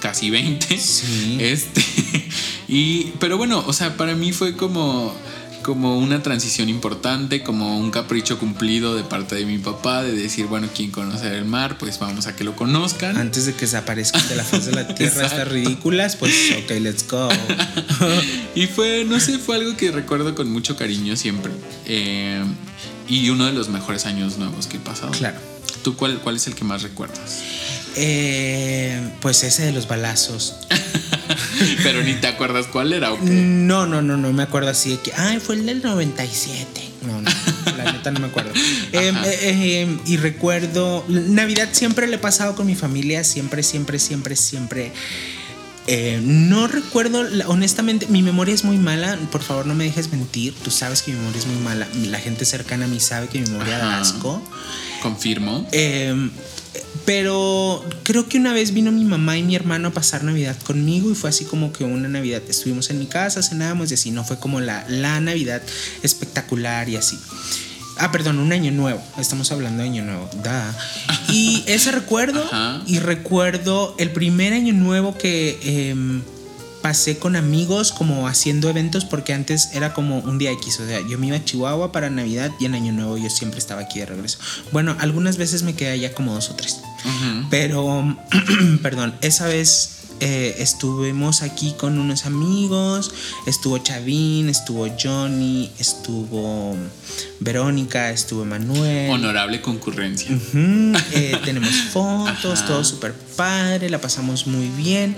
casi 20. Sí. Este, y, pero bueno, o sea, para mí fue como, como una transición importante, como un capricho cumplido de parte de mi papá, de decir, bueno, quien conoce el mar, pues vamos a que lo conozcan. Antes de que desaparezcan de la faz de la tierra estas ridículas, pues ok, let's go. y fue, no sé, fue algo que recuerdo con mucho cariño siempre. Eh, y uno de los mejores años nuevos que he pasado. Claro. ¿Tú cuál, cuál es el que más recuerdas? Eh, pues ese de los balazos. Pero ni te acuerdas cuál era, ¿o qué? No, no, no, no me acuerdo así de que, ay, fue el del 97. No, no, la neta no me acuerdo. Eh, Ajá. eh, eh, y recuerdo, Navidad siempre le he pasado con mi familia, siempre, siempre, siempre, siempre. Eh, no recuerdo, honestamente, mi memoria es muy mala, por favor no me dejes mentir, tú sabes que mi memoria es muy mala, la gente cercana a mí sabe que mi memoria da Ajá. asco. Confirmo. Eh, pero creo que una vez vino mi mamá y mi hermano a pasar Navidad conmigo y fue así como que una Navidad estuvimos en mi casa, cenábamos y así, no fue como la, la Navidad espectacular y así. Ah, perdón, un año nuevo. Estamos hablando de año nuevo. Da. Y ese recuerdo, Ajá. y recuerdo el primer año nuevo que em, pasé con amigos como haciendo eventos porque antes era como un día X, o sea, yo me iba a Chihuahua para Navidad y en Año Nuevo yo siempre estaba aquí de regreso. Bueno, algunas veces me quedé allá como dos o tres, pero, perdón, esa vez eh, estuvimos aquí con unos amigos, estuvo Chavín, estuvo Johnny, estuvo Verónica, estuvo Manuel. Honorable concurrencia. Eh, tenemos fotos, Ajá. todo súper padre, la pasamos muy bien.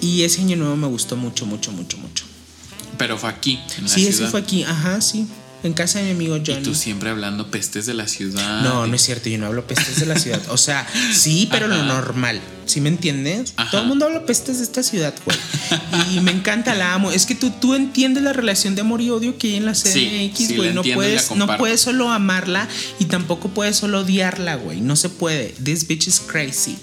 Y ese año nuevo me gustó mucho, mucho, mucho, mucho. Pero fue aquí, en la Sí, ese ciudad. fue aquí, ajá, sí. En casa de mi amigo Y Johnny. tú siempre hablando pestes de la ciudad. No, no es cierto, yo no hablo pestes de la ciudad. O sea, sí, pero lo normal. ¿Sí me entiendes? Ajá. Todo el mundo habla pestes de esta ciudad, güey. Y me encanta, la amo. Es que tú, tú entiendes la relación de amor y odio que hay en la CDMX, sí, güey. no, y puedes, no puedes solo amarla y tampoco puedes solo odiarla, güey. No se puede. This bitch is crazy.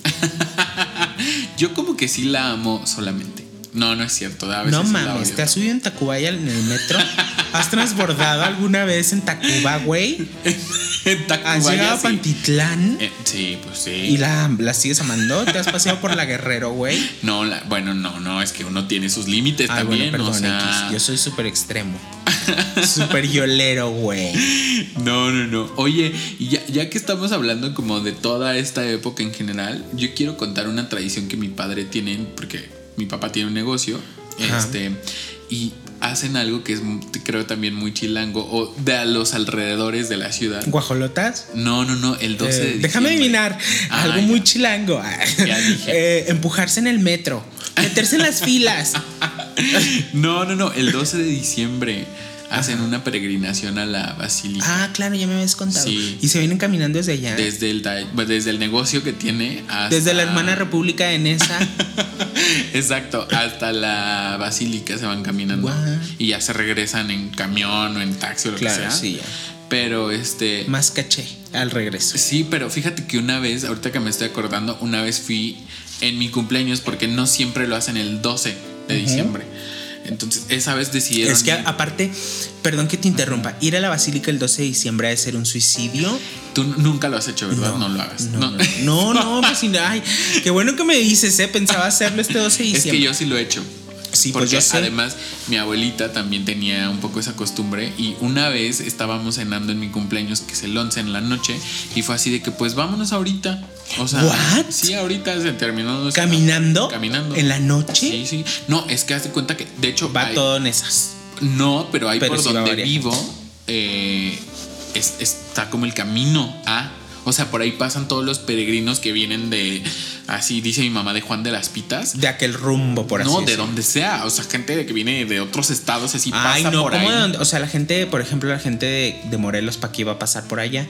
Yo como que sí la amo solamente. No, no es cierto. A veces No mames. ¿te has subido en Tacubaya en el metro? ¿Has transbordado alguna vez en Tacuba, güey? En Tacubaya, ¿Has llegado a sí. Pantitlán? Eh, sí, pues sí. ¿Y la, la sigues amando? ¿Te has paseado por la Guerrero, güey? No, la- bueno, no, no, es que uno tiene sus límites también. bueno, o perdón, sea, X. Yo soy súper extremo. Súper yolero, güey. No, no, no. Oye, ya, ya que estamos hablando como de toda esta época en general, yo quiero contar una tradición que mi padre tiene, porque mi papá tiene un negocio, Ajá. este, y hacen algo que es, creo, también muy chilango, o de a los alrededores de la ciudad. ¿Guajolotas? No, no, no, el 12 de Eh, diciembre. déjame adivinar. Ah, algo ya. muy chilango. Ya dije. Eh, empujarse en el metro. Meterse en las filas. No, no, no, el 12 de diciembre hacen una peregrinación a la basílica. Ah, claro, ya me habías contado. Sí. Y se vienen caminando desde allá. Desde el, pues, desde el negocio que tiene hasta... Desde la hermana República de Nesa. Exacto, hasta la basílica se van caminando y ya se regresan en camión o en taxi o lo Claro, que sea. sí, ya. Pero este Más caché al regreso. sí, pero fíjate que una vez, ahorita que me estoy acordando, una vez fui en mi cumpleaños porque no siempre lo hacen el 12 de diciembre. Entonces, esa vez decidieron Es que aparte, perdón que te interrumpa, ir a la basílica el 12 de diciembre ha de ser un suicidio. tú nunca lo has hecho, ¿verdad? No, lo hagas. No, no, no, no, pues sí, ay, qué bueno que me dices, eh, pensaba hacerlo este 12 de Es diciembre. que yo sí lo he hecho. Sí, porque pues además mi abuelita también tenía un poco esa costumbre y una vez estábamos cenando en mi cumpleaños que es el 11 en la noche y fue así de que pues vámonos ahorita. O sea, What? sí, ahorita se terminó ¿Caminando? Caminando. ¿En la noche? Sí, sí. No, es que hazte cuenta que de hecho Va hay- todo en esas. no, pero ahí Pero por sí donde vivo eh, es- está como el camino a. O sea, por ahí pasan todos los peregrinos que vienen de, así dice mi mamá, de Juan de las Pitas. De aquel rumbo, por así No, de donde sea. O sea, gente de que viene de otros estados así Ay, pasa no, por ¿cómo ahí. de? O sea, la gente, por ejemplo, la gente de, de Morelos, ¿para qué iba a pasar por allá?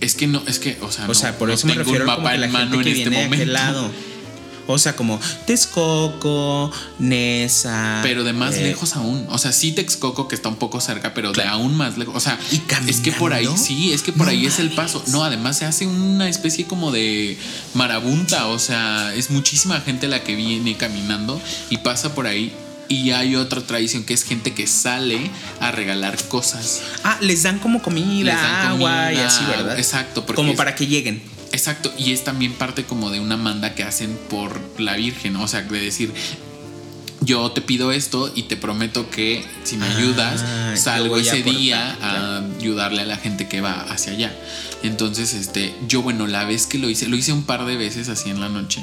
Es que no, es que, o sea, O sea, por no eso me refiero como mapa que la en gente este viene de momento. aquel lado. O sea, como Texcoco, Nesa. Pero de más eh, lejos aún. O sea, sí Texcoco que está un poco cerca, pero de aún más lejos. O sea, ¿Y es que por ahí, sí, es que por No ahí es el paso. No, además se hace una especie como de marabunta. O sea, es muchísima gente la que viene caminando y pasa por ahí. Y hay otra tradición que es gente que sale a regalar cosas. Ah, les dan como comida, Les dan agua y comida, así, ¿verdad? exacto, porque Como para que lleguen. Exacto, y es también parte como de una manda que hacen por la Virgen, o sea, de decir, yo te pido esto y te prometo que si me Ah, ayudas, salgo ese aportar, día a claro. ayudarle a la gente que va hacia allá. Entonces, este, yo, bueno, la vez que lo hice, lo hice un par de veces así en la noche.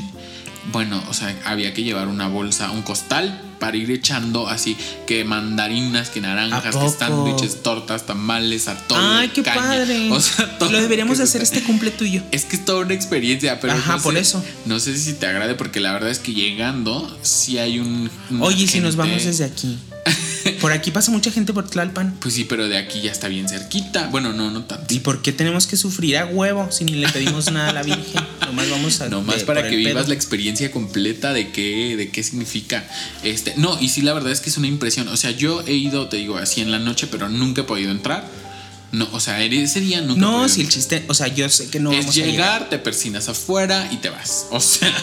Bueno, o sea, había que llevar una bolsa, un costal para ir echando así que mandarinas, que ¿A naranjas, que sándwiches, tortas, tamales, atole, Ay, qué caña. padre. O sea, todo Lo deberíamos hacer este cumple tuyo. es que es toda una experiencia, pero Ajá, no por sé- eso. No sé si te agrade porque la verdad es que llegando sí hay un Oye, ¿y si nos gente- vamos desde aquí. Por aquí pasa mucha gente por Tlalpan. Pues sí, pero de aquí ya está bien cerquita. Bueno, no, no tanto. ¿Y por qué tenemos que sufrir a huevo si ni le pedimos nada a la Virgen? Nomás vamos a. Nomás de- para que vivas pedo. la experiencia completa de qué, de qué significa. Este, no, y sí, la verdad es que es una impresión. O sea, yo he ido, te digo, así en la noche, pero nunca he podido entrar. No, o sea, ese día nunca No, si el chiste. O sea, yo sé que no es vamos llegar, a llegar. te persinas afuera y te vas. O sea,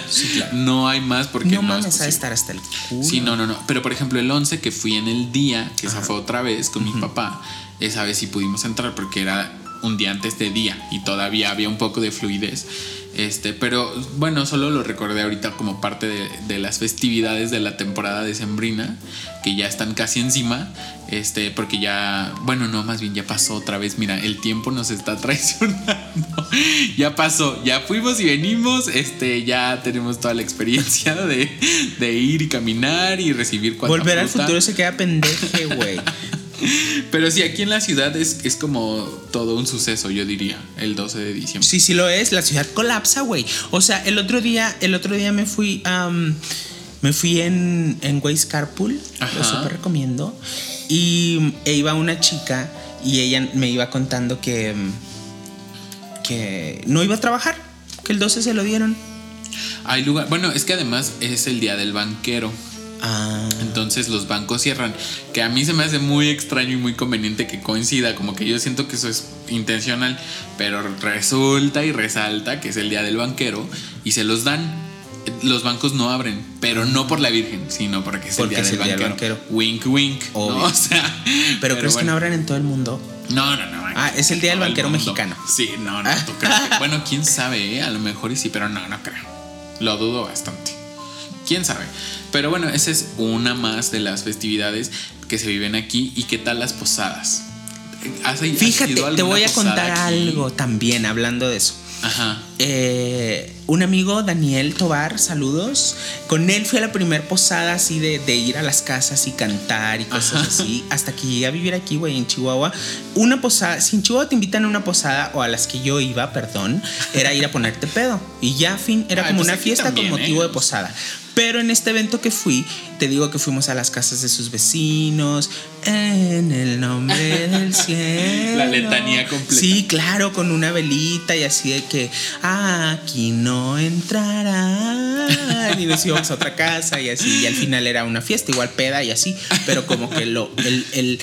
no hay más porque No no, mames, es posible. estar hasta el culo. Sí, no, no, no. Pero por ejemplo, el 11 que fui en el día, que esa fue otra vez con mi papá, esa vez sí pudimos entrar porque era un día antes de día y todavía había un poco de fluidez. Este, pero bueno, solo lo recordé ahorita como parte de, de las festividades de la temporada de Sembrina, que ya están casi encima. Este, porque ya, bueno, no, más bien ya pasó otra vez. Mira, el tiempo nos está traicionando. ya pasó, ya fuimos y venimos. Este, ya tenemos toda la experiencia de, de ir y caminar y recibir cuanta Volver al futuro se queda pendeje, güey. Pero sí, aquí en la ciudad es, es como todo un suceso, yo diría, el 12 de diciembre. Sí, sí lo es. La ciudad colapsa, güey. O sea, el otro día, el otro día me fui am, me fui en, en Waze Carpool. Lo súper recomiendo. Y e iba una chica y ella me iba contando que, que no iba a trabajar. Que el 12 se lo dieron. Hay lugar, bueno, es que además es el día del banquero. Ah. Entonces los bancos cierran, que a mí se me hace muy extraño y muy conveniente que coincida, como que yo siento que eso es intencional, pero resulta y resalta que es el día del banquero y se los dan. Los bancos no abren, pero no por la Virgen, sino porque es Porque el día es del el día banquero. del banquero. Wink, wink. O sea, Pero, crees que no abran en todo el mundo. No, no, no. Ah, es el día del banquero mexicano. Sí, no, no, tú crees que- Bueno, quién sabe, ¿eh? A lo mejor y sí, pero no, no creo. Lo dudo bastante. Quién sabe. Pero bueno, esa es una más de las festividades que se viven aquí. ¿Y qué tal las posadas? ¿Has- has Fíjate, a te voy a contar aquí? algo también hablando de eso. Ajá. Eh, un amigo, Daniel Tobar, saludos. Con él fui a la primer posada así de, de ir a las casas y cantar y cosas Ajá. así. Hasta que llegué a vivir aquí, güey, en Chihuahua. Una posada, si en Chihuahua te invitan a una posada, o a las que yo iba, perdón, era ir a ponerte pedo. Y ya, fin, era Ay, como pues una fiesta también, con motivo ¿eh? de posada. Pero en este evento que fui, te digo que fuimos a las casas de sus vecinos, en el nombre del cielo. La letanía completa. Sí, claro, con una velita y así de que aquí no entrará. Y nos íbamos a otra casa y así. Y al final era una fiesta, igual peda y así. Pero como que lo, el, el,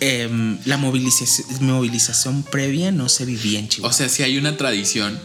em, la movilización, movilización previa no se vivía en Chihuahua. O sea, si hay una tradición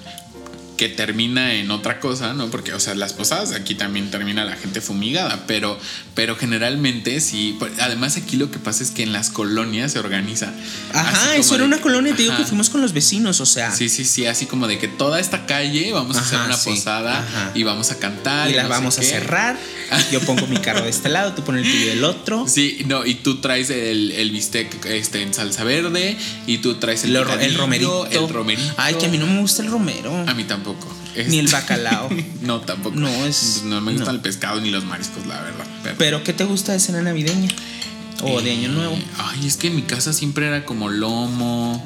que termina en otra cosa, ¿no? Porque, o sea, las posadas aquí también termina la gente fumigada, pero, pero generalmente sí. Además, aquí lo que pasa es que en las colonias se organiza. Ajá, eso era una que- colonia, te digo ajá. que fuimos con los vecinos, o sea. Sí, sí, sí, así como de que toda esta calle vamos a hacer una sí, posada ajá. y vamos a cantar. y la no vamos a cerrar. Yo pongo mi carro de este lado, tú pones el tuyo del otro. Sí, no, y tú traes el, el bistec este, en salsa verde y tú traes el, Lo- el picadillo, romerito. El romerito. Ay, que a mí no me gusta el romero. A mí tampoco. Ni el Este- bacalao. no, tampoco. No, es- No me gusta no. el pescado ni los mariscos, la verdad. Pero, Pero, ¿qué te gusta de cena navideña? O de Eh, año nuevo. Ay, es que en mi casa siempre era como lomo.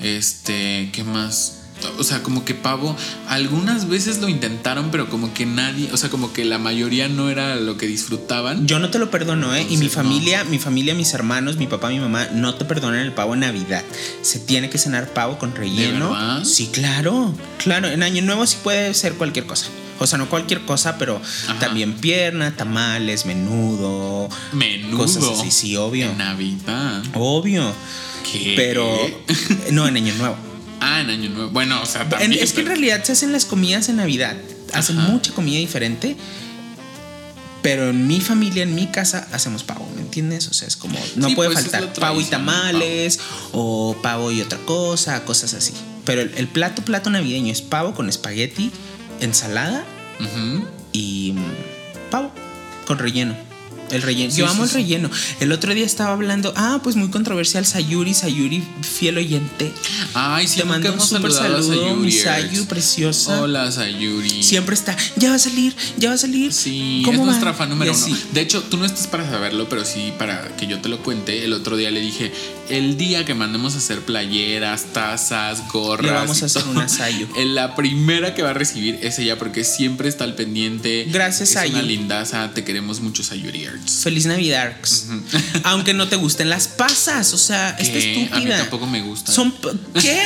Este, ¿qué más? O sea, como que pavo. Algunas veces lo intentaron, pero como que nadie, o sea, como que la mayoría no era lo que disfrutaban. Yo no te lo perdono, ¿eh? y mi no. familia, mi familia, mis hermanos, mi papá, mi mamá, no te perdonan el pavo en Navidad. Se tiene que cenar pavo con relleno. verdad? Sí, claro. Claro, en Año Nuevo sí puede ser cualquier cosa. O sea, no cualquier cosa, pero Ajá. también pierna, tamales, menudo. Menudo. Cosas así, sí, obvio. En Navidad. Obvio. ¿Qué? Pero no en Año Nuevo. Ah, en Año Nuevo. Bueno, o sea, En- también. es que en realidad se hacen las comidas en Navidad. Hacen Ajá. mucha comida diferente. Pero en mi familia, en mi casa, hacemos pavo, ¿me entiendes? O sea, es como, no Sí, puede pues, faltar pavo y tamales, o pavo y otra cosa, cosas así. Pero el, el plato, plato navideño es pavo con espagueti, ensalada Ujú. y mm, pavo con relleno. El relleno. Yo sí, amo el relleno. El otro día estaba hablando, ah, pues muy controversial, Sayuri, Sayuri, fiel oyente. Ay, sí, Te mando un súper saludo, mi Sayuri. Sayu preciosa. Hola, Sayuri. Siempre está, ya va a salir, ya va a salir. Sí, ¿Cómo es va? nuestra fan número uno. De hecho, tú no estás para saberlo, pero sí para que yo te lo cuente. El otro día le dije, el día que mandemos a hacer playeras, tazas, gorras. Le vamos a hacer todo, una Sayu. en La primera que va a recibir es ella porque siempre está al pendiente. Gracias, es Sayu. una lindaza. Te queremos mucho, Sayuri. Feliz Navidad. Aunque no te gusten las pasas, o sea, está Que estúpida. A mí tampoco me gusta. Son ¿qué?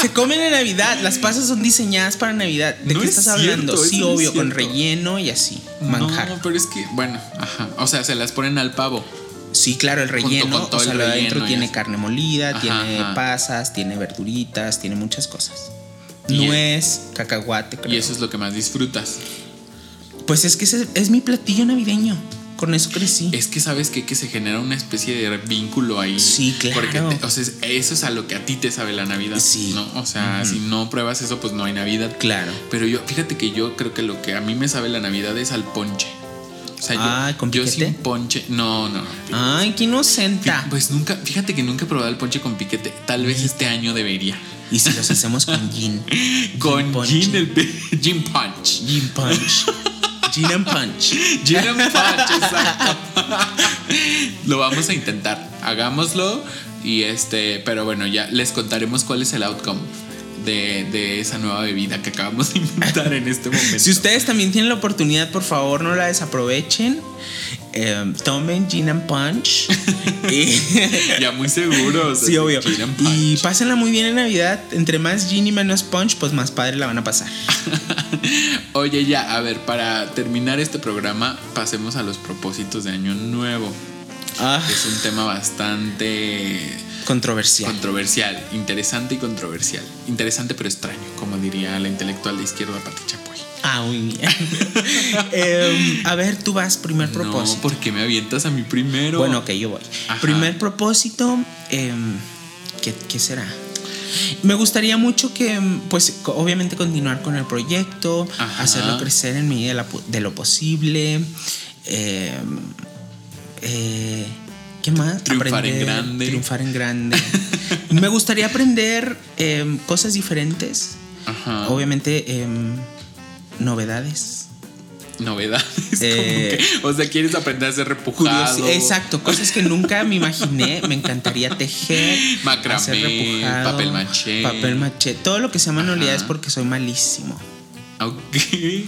Se comen en Navidad. Las pasas son diseñadas para Navidad. ¿De No qué es estás hablando? Sí, obvio, con relleno y así. Manjar. No, pero es que, bueno, ajá. O sea, se las ponen al pavo. Sí, claro, el relleno, o sea, lo de adentro tiene carne molida, Ajá, tiene ajá. pasas, tiene verduritas, tiene muchas cosas. Nuez, cacahuate, creo. Y eso es lo que más disfrutas. Pues es que ese es mi platillo navideño. Con eso crecí. Es que sabes que, que se genera una especie de vínculo ahí. Sí, claro. Porque te- o sea, eso es a lo que a ti te sabe la Navidad. Sí. ¿no? O sea, si no pruebas eso, pues no hay Navidad. Claro. Pero yo, fíjate que yo creo que lo que a mí me sabe la Navidad es al ponche. O sea, yo, Ah, ¿con yo sin ponche. No, no. Ay, qué inocenta. Pues nunca, fíjate que nunca he probado el ponche con piquete. Tal vez este año debería. Y si los hacemos con gin. Con gin, el gin punch. Gin punch. Gin and punch. Gin and punch, exacto. Lo vamos a intentar. Hagámoslo. Y este, pero bueno, ya les contaremos cuál es el outcome de, de esa nueva bebida que acabamos de inventar en este momento. Si ustedes también tienen la oportunidad, por favor, no la desaprovechen. Eh, tomen gin and punch. y, ya muy seguros. sí, obvio. Gin and Y pásenla muy bien en Navidad. Entre más gin y menos punch, pues más padre la van a pasar. Oye, ya, a ver, para terminar este programa, pasemos a los propósitos de Año Nuevo. Ah, Es un tema bastante controversial. controversial, interesante y controversial. Interesante pero extraño, como diría la intelectual de izquierda Pati Chapoy. Ah, muy bien. Em, a ver, tú vas, primer propósito. No, ¿por qué me avientas a mí primero? Bueno, ok, yo voy. Ajá. Primer propósito, em, ¿qué, qué será? Me gustaría mucho que, em, pues, obviamente continuar con el proyecto, Ajá. hacerlo crecer en medida de, la de lo posible. em, eh, ¿Qué más? Triunfar en grande. Triunfar en grande. Me gustaría aprender em, cosas diferentes. Ajá. Obviamente, em, novedades. Novedades. Eh, como que, o sea, quieres aprender a ser repujado. Exacto, cosas que nunca me imaginé. Me encantaría tejer, Macramé, hacer repujado, papel maché. papel maché, todo lo que sea manualidades porque soy malísimo. Ok.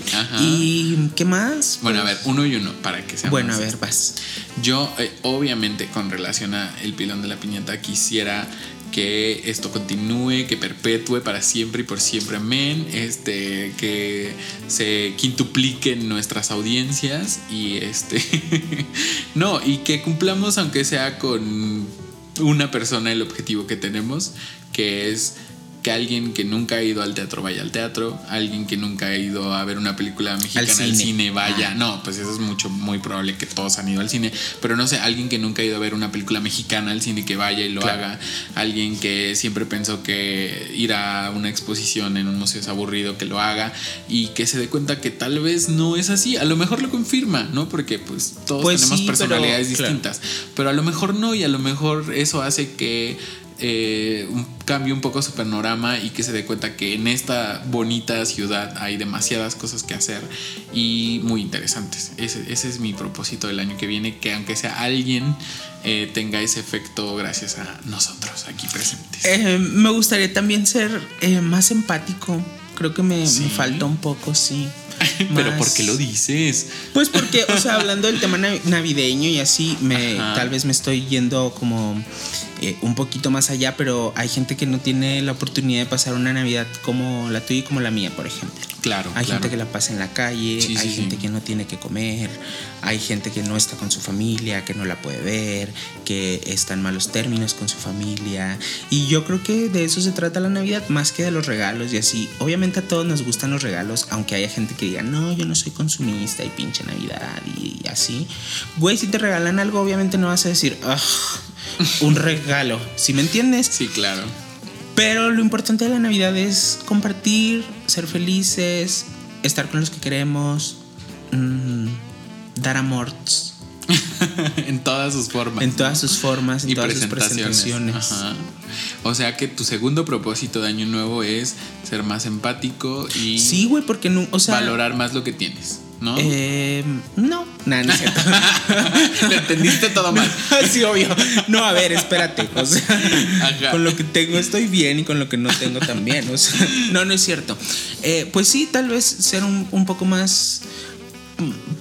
Ajá. ¿Y qué más? Bueno, a ver, uno y uno para que sea Bueno, más a ver, vas. Yo, eh, obviamente, con relación a el pilón de la piñata, quisiera que esto continúe, que perpetúe para siempre y por siempre, amén. Este, que se quintupliquen nuestras audiencias y este, no, y que cumplamos, aunque sea con una persona, el objetivo que tenemos, que es que alguien que nunca ha ido al teatro vaya al teatro, alguien que nunca ha ido a ver una película mexicana al cine. cine, vaya. Ah. No, pues eso es mucho, muy probable que todos han ido al cine. Pero no sé, alguien que nunca ha ido a ver una película mexicana al cine que vaya y lo Claro. haga. Alguien que siempre pensó que ir a una exposición en un museo es aburrido, que lo haga. Y que se dé cuenta que tal vez no es así. A lo mejor lo confirma, ¿no? Porque pues todos Pues tenemos sí, pero, personalidades claro. distintas. Pero a lo mejor no, y a lo mejor eso hace que eh, un, cambie un poco su panorama y que se dé cuenta que en esta bonita ciudad hay demasiadas cosas que hacer y muy interesantes. Ese, ese es mi propósito del año que viene, que aunque sea alguien eh, tenga ese efecto gracias a nosotros aquí presentes. Eh, me gustaría también ser eh, más empático. Creo que me, falta un poco, sí. Pero Más- ¿por qué lo dices? Pues porque, o sea, hablando del tema nav- navideño y así, me, Ajá. tal vez me estoy yendo como eh, un poquito más allá, pero hay gente que no tiene la oportunidad de pasar una Navidad como la tuya y como la mía, por ejemplo. Claro, Hay claro. gente que la pasa en la calle, Sí, hay sí, gente sí. que no tiene que comer, hay gente que no está con su familia, que no la puede ver, que está en malos términos con su familia. Y yo creo que de eso se trata la Navidad, más que de los regalos y así. Obviamente a todos nos gustan los regalos, aunque haya gente que diga, no, yo no soy consumista y pinche Navidad y así. Güey, si te regalan algo, obviamente no vas a decir, "Ugh, un regalo, ¿sí me entiendes? Sí, claro. Pero lo importante de la Navidad es compartir, ser felices, estar con los que queremos, mm, dar amor. en todas sus formas. En todas sus formas, en y todas sus presentaciones. presentaciones. Ajá. O sea que tu segundo propósito de año nuevo es ser más empático y Sí, güey, porque no, o sea, valorar más lo que tienes, ¿no? eh, no, nada, no es cierto. Lo entendiste todo mal. sí, obvio. No, a ver, espérate. O sea, Ajá. con lo que tengo estoy bien y con lo que no tengo también. O sea, no, no es cierto. Eh, pues sí, tal vez ser un, un poco más.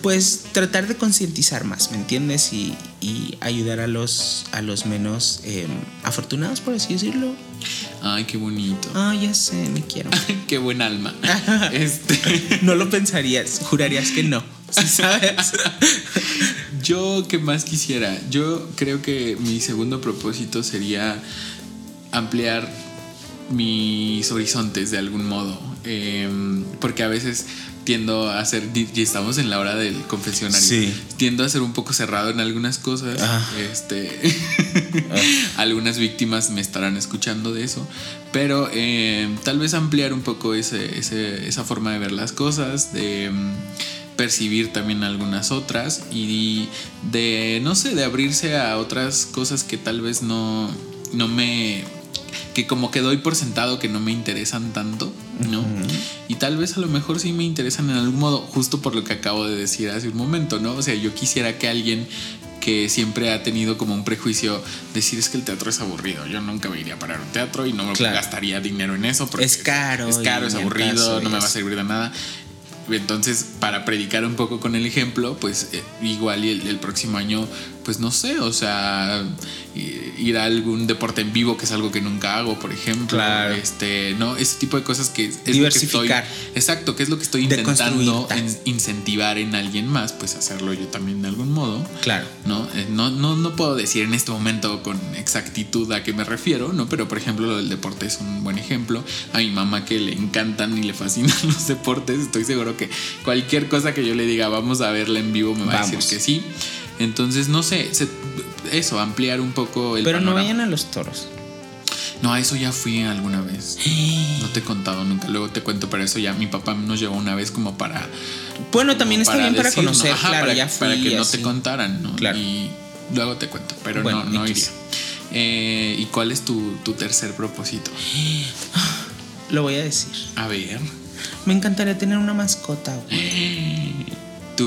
Pues tratar de concientizar más, ¿me entiendes? Y, y ayudar a los, a los menos eh, afortunados, por así decirlo. Ay, qué bonito. Ah, ya sé, me quiero. qué buen alma. Este, No lo pensarías, jurarías que no. ¿Sí sabes? yo qué más quisiera. Yo creo que mi segundo propósito sería ampliar mis horizontes de algún modo. Em, porque a veces tiendo a ser, y estamos en la hora del confesionario, Sí. tiendo a ser un poco cerrado en algunas cosas. Ah. Este, algunas víctimas me estarán escuchando de eso, pero em, tal vez ampliar un poco ese, ese- esa forma de ver las cosas, de em, percibir también algunas otras y de, no sé, de abrirse a otras cosas que tal vez no, no me que como que doy por sentado que no me interesan tanto, ¿no? Y tal vez a lo mejor sí me interesan en algún modo, justo por lo que acabo de decir hace un momento, ¿no? O sea, yo quisiera que alguien que siempre ha tenido como un prejuicio decir es que el teatro es aburrido, yo nunca me iría a parar a un teatro y no me Claro. gastaría dinero en eso porque Es caro es caro, es aburrido, no me va a servir de nada. Entonces, para predicar un poco con el ejemplo, pues eh, igual y el, el próximo año, pues no sé, o sea, ir a algún deporte en vivo, que es algo que nunca hago, por ejemplo. Claro. Este, no, ese tipo de cosas que es, es lo que Diversificar. estoy. Exacto, que es lo que estoy intentando en- incentivar en alguien más, pues hacerlo yo también de algún modo. Claro. ¿no? Eh, No, no, no puedo decir en este momento con exactitud a qué me refiero, ¿no? Pero por ejemplo lo del deporte es un buen ejemplo. A mi mamá que le encantan y le fascinan los deportes, estoy seguro que cualquier cosa que yo le diga vamos a verla en vivo me va a decir que sí. Entonces, no sé, se- eso, ampliar un poco el Pero no vayan a los toros. No, a eso ya fui alguna vez. No te he contado nunca, luego te cuento, pero eso ya mi papá nos llevó una vez como para... Bueno, también está bien para conocer, ajá, claro, para, ya fui. para que no te contaran, ¿no? Claro. Y luego te cuento, pero Bueno, no, no iría. Eh, ¿Y cuál es tu, tu tercer propósito? Lo voy a decir. A ver. Me encantaría tener una mascota, güey.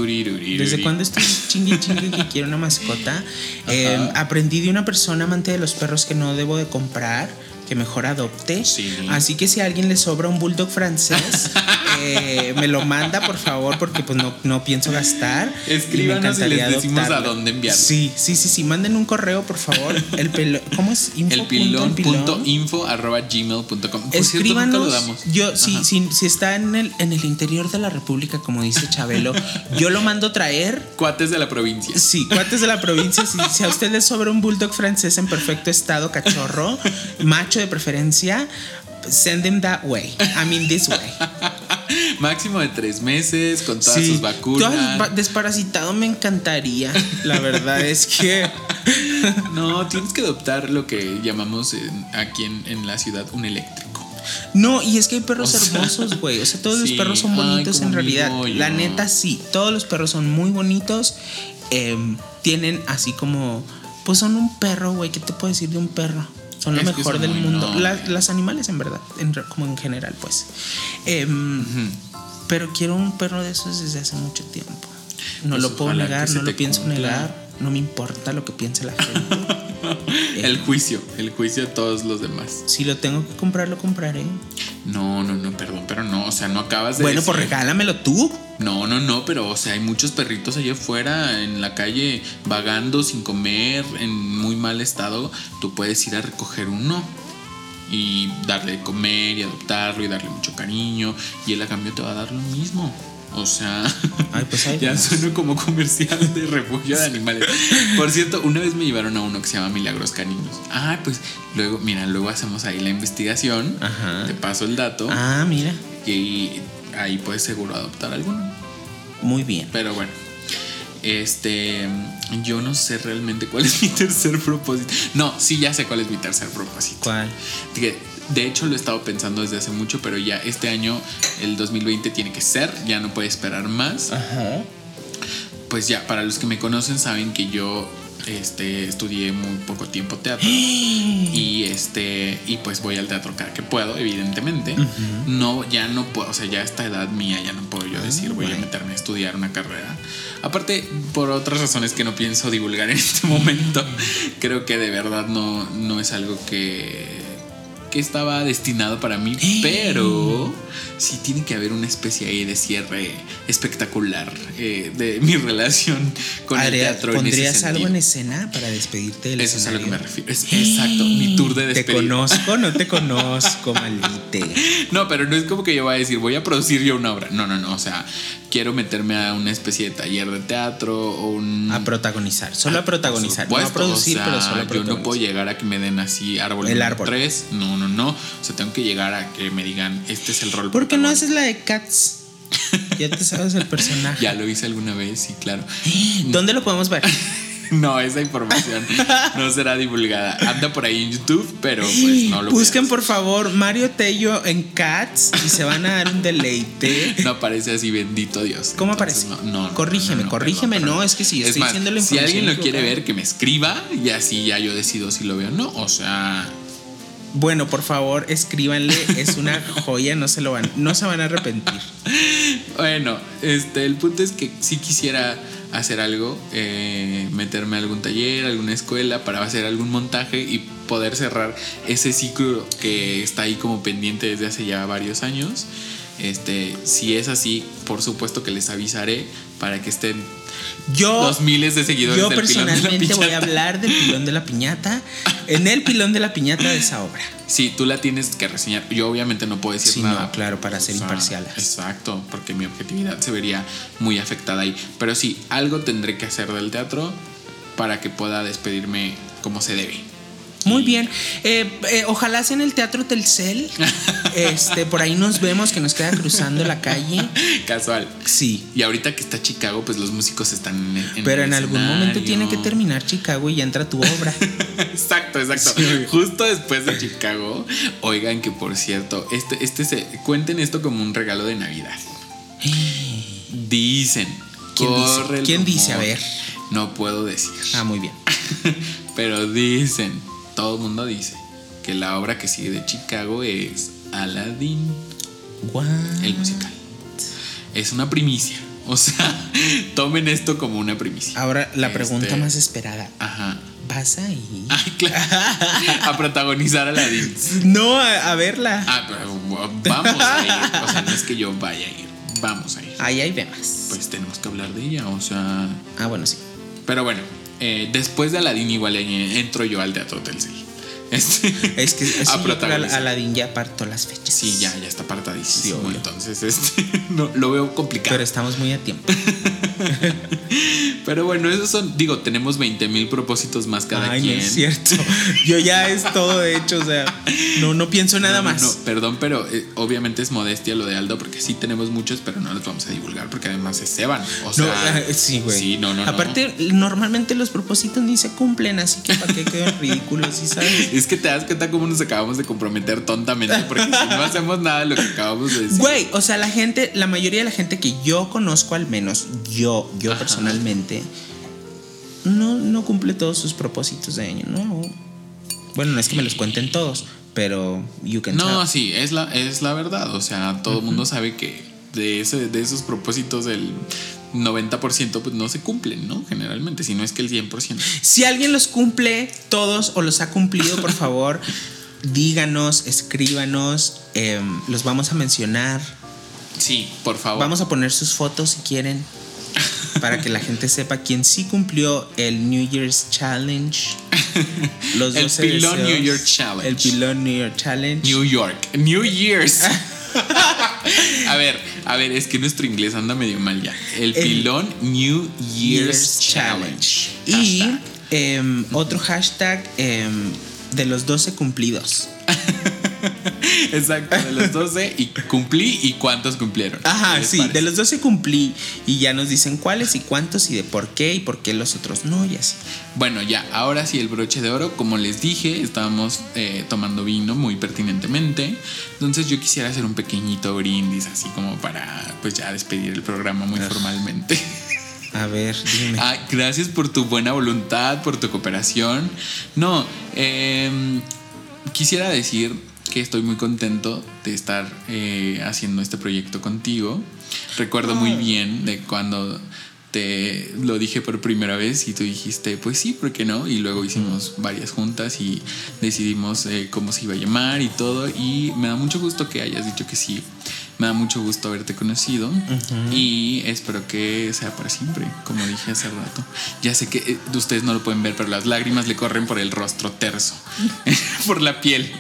¿Desde cuándo estoy chingue chingue que quiero una mascota? Eh, aprendí de una persona amante de los perros que no debo de comprar, que mejor adopte. Sí. Así que si a alguien le sobra un bulldog francés, eh, me lo manda, por favor, porque pues no, no pienso gastar. Y me Escríbanos y les decimos a dónde enviarlo. Sí, sí, sí, sí. Manden un correo, por favor. El pelo, ¿Cómo es? Info El pilón punto info arroba gmail punto com. Por cierto, Escríbanos. lo damos. Yo, si, Ajá. si, si está en el, en el interior de la República, como dice Chabelo, yo lo mando traer. Cuates de la provincia. Sí, cuates de la provincia. Si, si a usted le sobra un bulldog francés en perfecto estado, cachorro, macho de preferencia, send him that way. I mean, this way. Máximo de tres meses, con todas sus vacunas. va- desparasitado me encantaría. La verdad es que. No, tienes que adoptar lo que llamamos en- aquí en, en la ciudad un eléctrico. No, y es que hay perros O sea, hermosos, güey. O sea, todos sí, los perros son bonitos en realidad. La neta, sí. Todos los perros son muy bonitos. Em, tienen así como. Pues son un perro, güey. ¿Qué te puedo decir de un perro? Son lo Es mejor son del mundo. nobles. La- las animales, en verdad. en como en general, pues. Em, Pero quiero un perro de esos desde hace mucho tiempo. No Pues lo puedo negar, no lo pienso cumpla. negar. No me importa lo que piense la gente. El juicio, el juicio de todos los demás. si lo tengo que comprar, lo compraré. No, no, no, perdón, pero no, o sea, no acabas de Bueno, pues decir- regálamelo tú. No, no, no, pero o sea, hay muchos perritos allá afuera en la calle vagando sin comer, en muy mal estado. Tú puedes ir a recoger uno y darle de comer y adoptarlo y darle mucho cariño y él a cambio te va a dar lo mismo. O sea, Ay, pues ahí ya suena como comercial de refugio de animales. Por cierto, una vez me llevaron a uno que se llama Milagros Caninos. Ah, pues luego, mira, luego hacemos ahí la investigación. Ajá. Te paso el dato Ah, mira. y ahí puedes seguro adoptar alguno. Muy bien. Pero bueno, este, yo no sé realmente cuál es mi tercer propósito. No, sí, ya sé cuál es mi tercer propósito. ¿Cuál? Que, De hecho, lo he estado pensando desde hace mucho, pero ya este año, el 2020, tiene que ser, ya no puede esperar más. Ajá. pues ya, para los que me conocen saben que yo este, estudié muy poco tiempo teatro. Y este y pues voy al teatro cada que puedo evidentemente. No ya no puedo o sea ya a esta edad mía ya no puedo yo decir voy a meterme a estudiar una carrera aparte por otras razones que no pienso divulgar en este momento creo que de verdad no no es algo que que estaba destinado para mí pero sí tiene que haber una especie ahí de cierre espectacular eh, de mi relación con el teatro en ¿Pondrías algo sentido. en escena para despedirte del Eso es a lo que me refiero. Es- exacto, mi tour de ¿Te despedida. conozco? No te conozco, maldite. No, pero no es como que yo vaya a decir, voy a producir yo una obra. No, no, no. O sea, quiero meterme a una especie de taller de teatro o un. A protagonizar, solo a Por protagonizar. No a supuesto, producir, o sea, pero solo a Yo protagonizar. no puedo llegar a que me den así árbol. El árbol. tres. No, no, no. O sea, tengo que llegar a que me digan, este es el rol. ¿Por qué no haces la de Cats? Ya te sabes el personaje. Ya lo hice alguna vez, sí, claro. ¿Dónde lo podemos ver? No, esa información no será divulgada. Anda por ahí en YouTube, pero pues no lo Busquen por favor Mario Tello en Cats y se van a dar un deleite. No aparece así, bendito Dios. ¿Cómo Entonces, aparece? No, no, Corrígeme, no, no, corrígeme, perdón, no, es que sí, Es estoy más, diciendo la Si alguien información lo quiere ver, que me escriba y así ya yo decido si lo veo o no. O sea, Bueno, por favor, escríbanle, es una joya, no se lo van, no se van a arrepentir. bueno, este, el punto es que sí quisiera hacer algo, eh, meterme a algún taller, alguna escuela para hacer algún montaje y poder cerrar ese ciclo que está ahí como pendiente desde hace ya varios años. Este, si es así, por supuesto que les avisaré para que estén Yo, los miles de seguidores yo del pilón de la personalmente voy a hablar del pilón de la piñata, en el pilón de la piñata de esa obra. Sí, tú la tienes que reseñar. Yo obviamente no puedo decir Sí, nada. no, claro, para ser O sea, imparciales. Exacto, porque mi objetividad se vería muy afectada ahí. Pero sí, algo tendré que hacer del teatro para que pueda despedirme como se debe. Muy bien. Eh, eh, ojalá sea en el Teatro Telcel. Este, por ahí nos vemos, que nos queda cruzando la calle. Casual. Sí. Y ahorita que está Chicago, pues los músicos están en, el- en Pero el en algún momento tiene que terminar Chicago y ya entra tu obra. Exacto, exacto. Sí. Justo después de Chicago, oigan que por cierto, este, este se, cuenten esto como un regalo de Navidad. Dicen. ¿Quién dice? ¿Quién dice? A ver. No puedo decir. Ah, muy bien. Pero dicen, todo el mundo dice, que la obra que sigue de Chicago es Aladdin, What? el musical. Es una primicia. O sea, tomen esto como una primicia. Ahora la pregunta Este, más esperada. Ajá. ¿Vas a ir? Ay, claro. A protagonizar Aladdin. No, a, a verla. Ah, pero vamos a ir. O sea, no es que yo vaya a ir. Vamos a ir. Ahí hay vemos. Pues tenemos que hablar de ella. O sea. Ah, bueno, sí. Pero bueno, eh, después de Aladdin, igual eh, entro yo al Teatro Telcel. Este, Es que sí, a protagonizar. Aladín ya apartó las fechas. Sí, ya, ya está apartadísimo. Sí, entonces, este, no, lo veo complicado. Pero estamos muy a tiempo. Pero bueno, esos son, digo, tenemos 20 mil propósitos más cada Ay, quien. no es cierto. Yo ya es todo de hecho, o sea, no, no pienso nada No, no, más. no, perdón, pero eh, obviamente es modestia lo de Aldo, porque sí tenemos muchos, pero no los vamos a divulgar porque además se ceban. O No, sea, ah, sí, güey. Sí, no, no, no. Aparte, normalmente los propósitos ni se cumplen, así que para qué quedan ridículos, ¿sí sabes? Es que te das cuenta cómo nos acabamos de comprometer tontamente, porque si no hacemos nada de lo que acabamos de decir. Güey, o sea, la gente, la mayoría de la gente que yo conozco, al menos yo, yo Ajá. personalmente, no, no cumple todos sus propósitos de año nuevo. Bueno, no es que me los cuenten todos, pero you can No, tell. sí, es la, es la verdad. O sea, todo el mundo sabe que de, ese, de esos propósitos el 90% pues no se cumplen, ¿no? Generalmente, si no es que el 100%. Si alguien los cumple todos o los ha cumplido, por favor, díganos, escríbanos, em, los vamos a mencionar. Sí, por favor. Vamos a poner sus fotos si quieren. Para que la gente sepa quién sí cumplió el New Year's Challenge. Los El 12 pilón New Year Challenge. El pilón New Year Challenge. New York. New Year's. a ver, a ver, es que nuestro inglés anda medio mal ya. El, El pilón New Year's, Year's Challenge. Y em, otro hashtag em, de los 12 cumplidos. Exacto, de los 12 y cumplí y cuántos cumplieron. ¿Qué Ajá, sí, parece? de los 12 cumplí y ya nos dicen cuáles y cuántos y de por qué y por qué los otros no y así. Bueno, ya, ahora sí el broche de oro. Como les dije, estábamos eh, tomando vino muy pertinentemente. Entonces yo quisiera hacer un pequeñito brindis, así como para pues ya despedir el programa muy formalmente. A ver, dime. Ah, gracias por tu buena voluntad, por tu cooperación. No, em, quisiera decir que estoy muy contento de estar eh, haciendo este proyecto contigo. Recuerdo muy bien de cuando te lo dije por primera vez y tú dijiste, pues sí, ¿por qué no? Y luego hicimos varias juntas y decidimos eh, cómo se iba a llamar y todo. Y me da mucho gusto que hayas dicho que sí. Me da mucho gusto haberte conocido y espero que sea para siempre, como dije hace rato. Ya sé que eh, ustedes no lo pueden ver, pero las lágrimas le corren por el rostro terso, por la piel.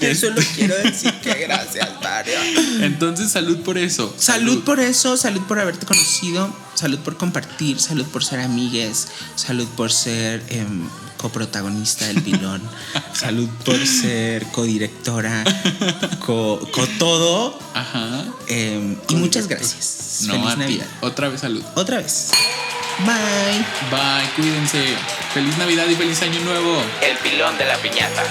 Eso lo quiero decir que gracias, Mario. Entonces, salud por eso. Salud por eso, salud por haberte conocido, salud por compartir, salud por ser amigues, salud por ser em, coprotagonista del pilón, salud por ser codirectora, co, co todo. Ajá. em, y muchas gracias. No, Feliz ti. Navidad. Otra vez salud. Otra vez. Bye. Bye, cuídense. Feliz Navidad y feliz Año Nuevo. El pilón de la piñata.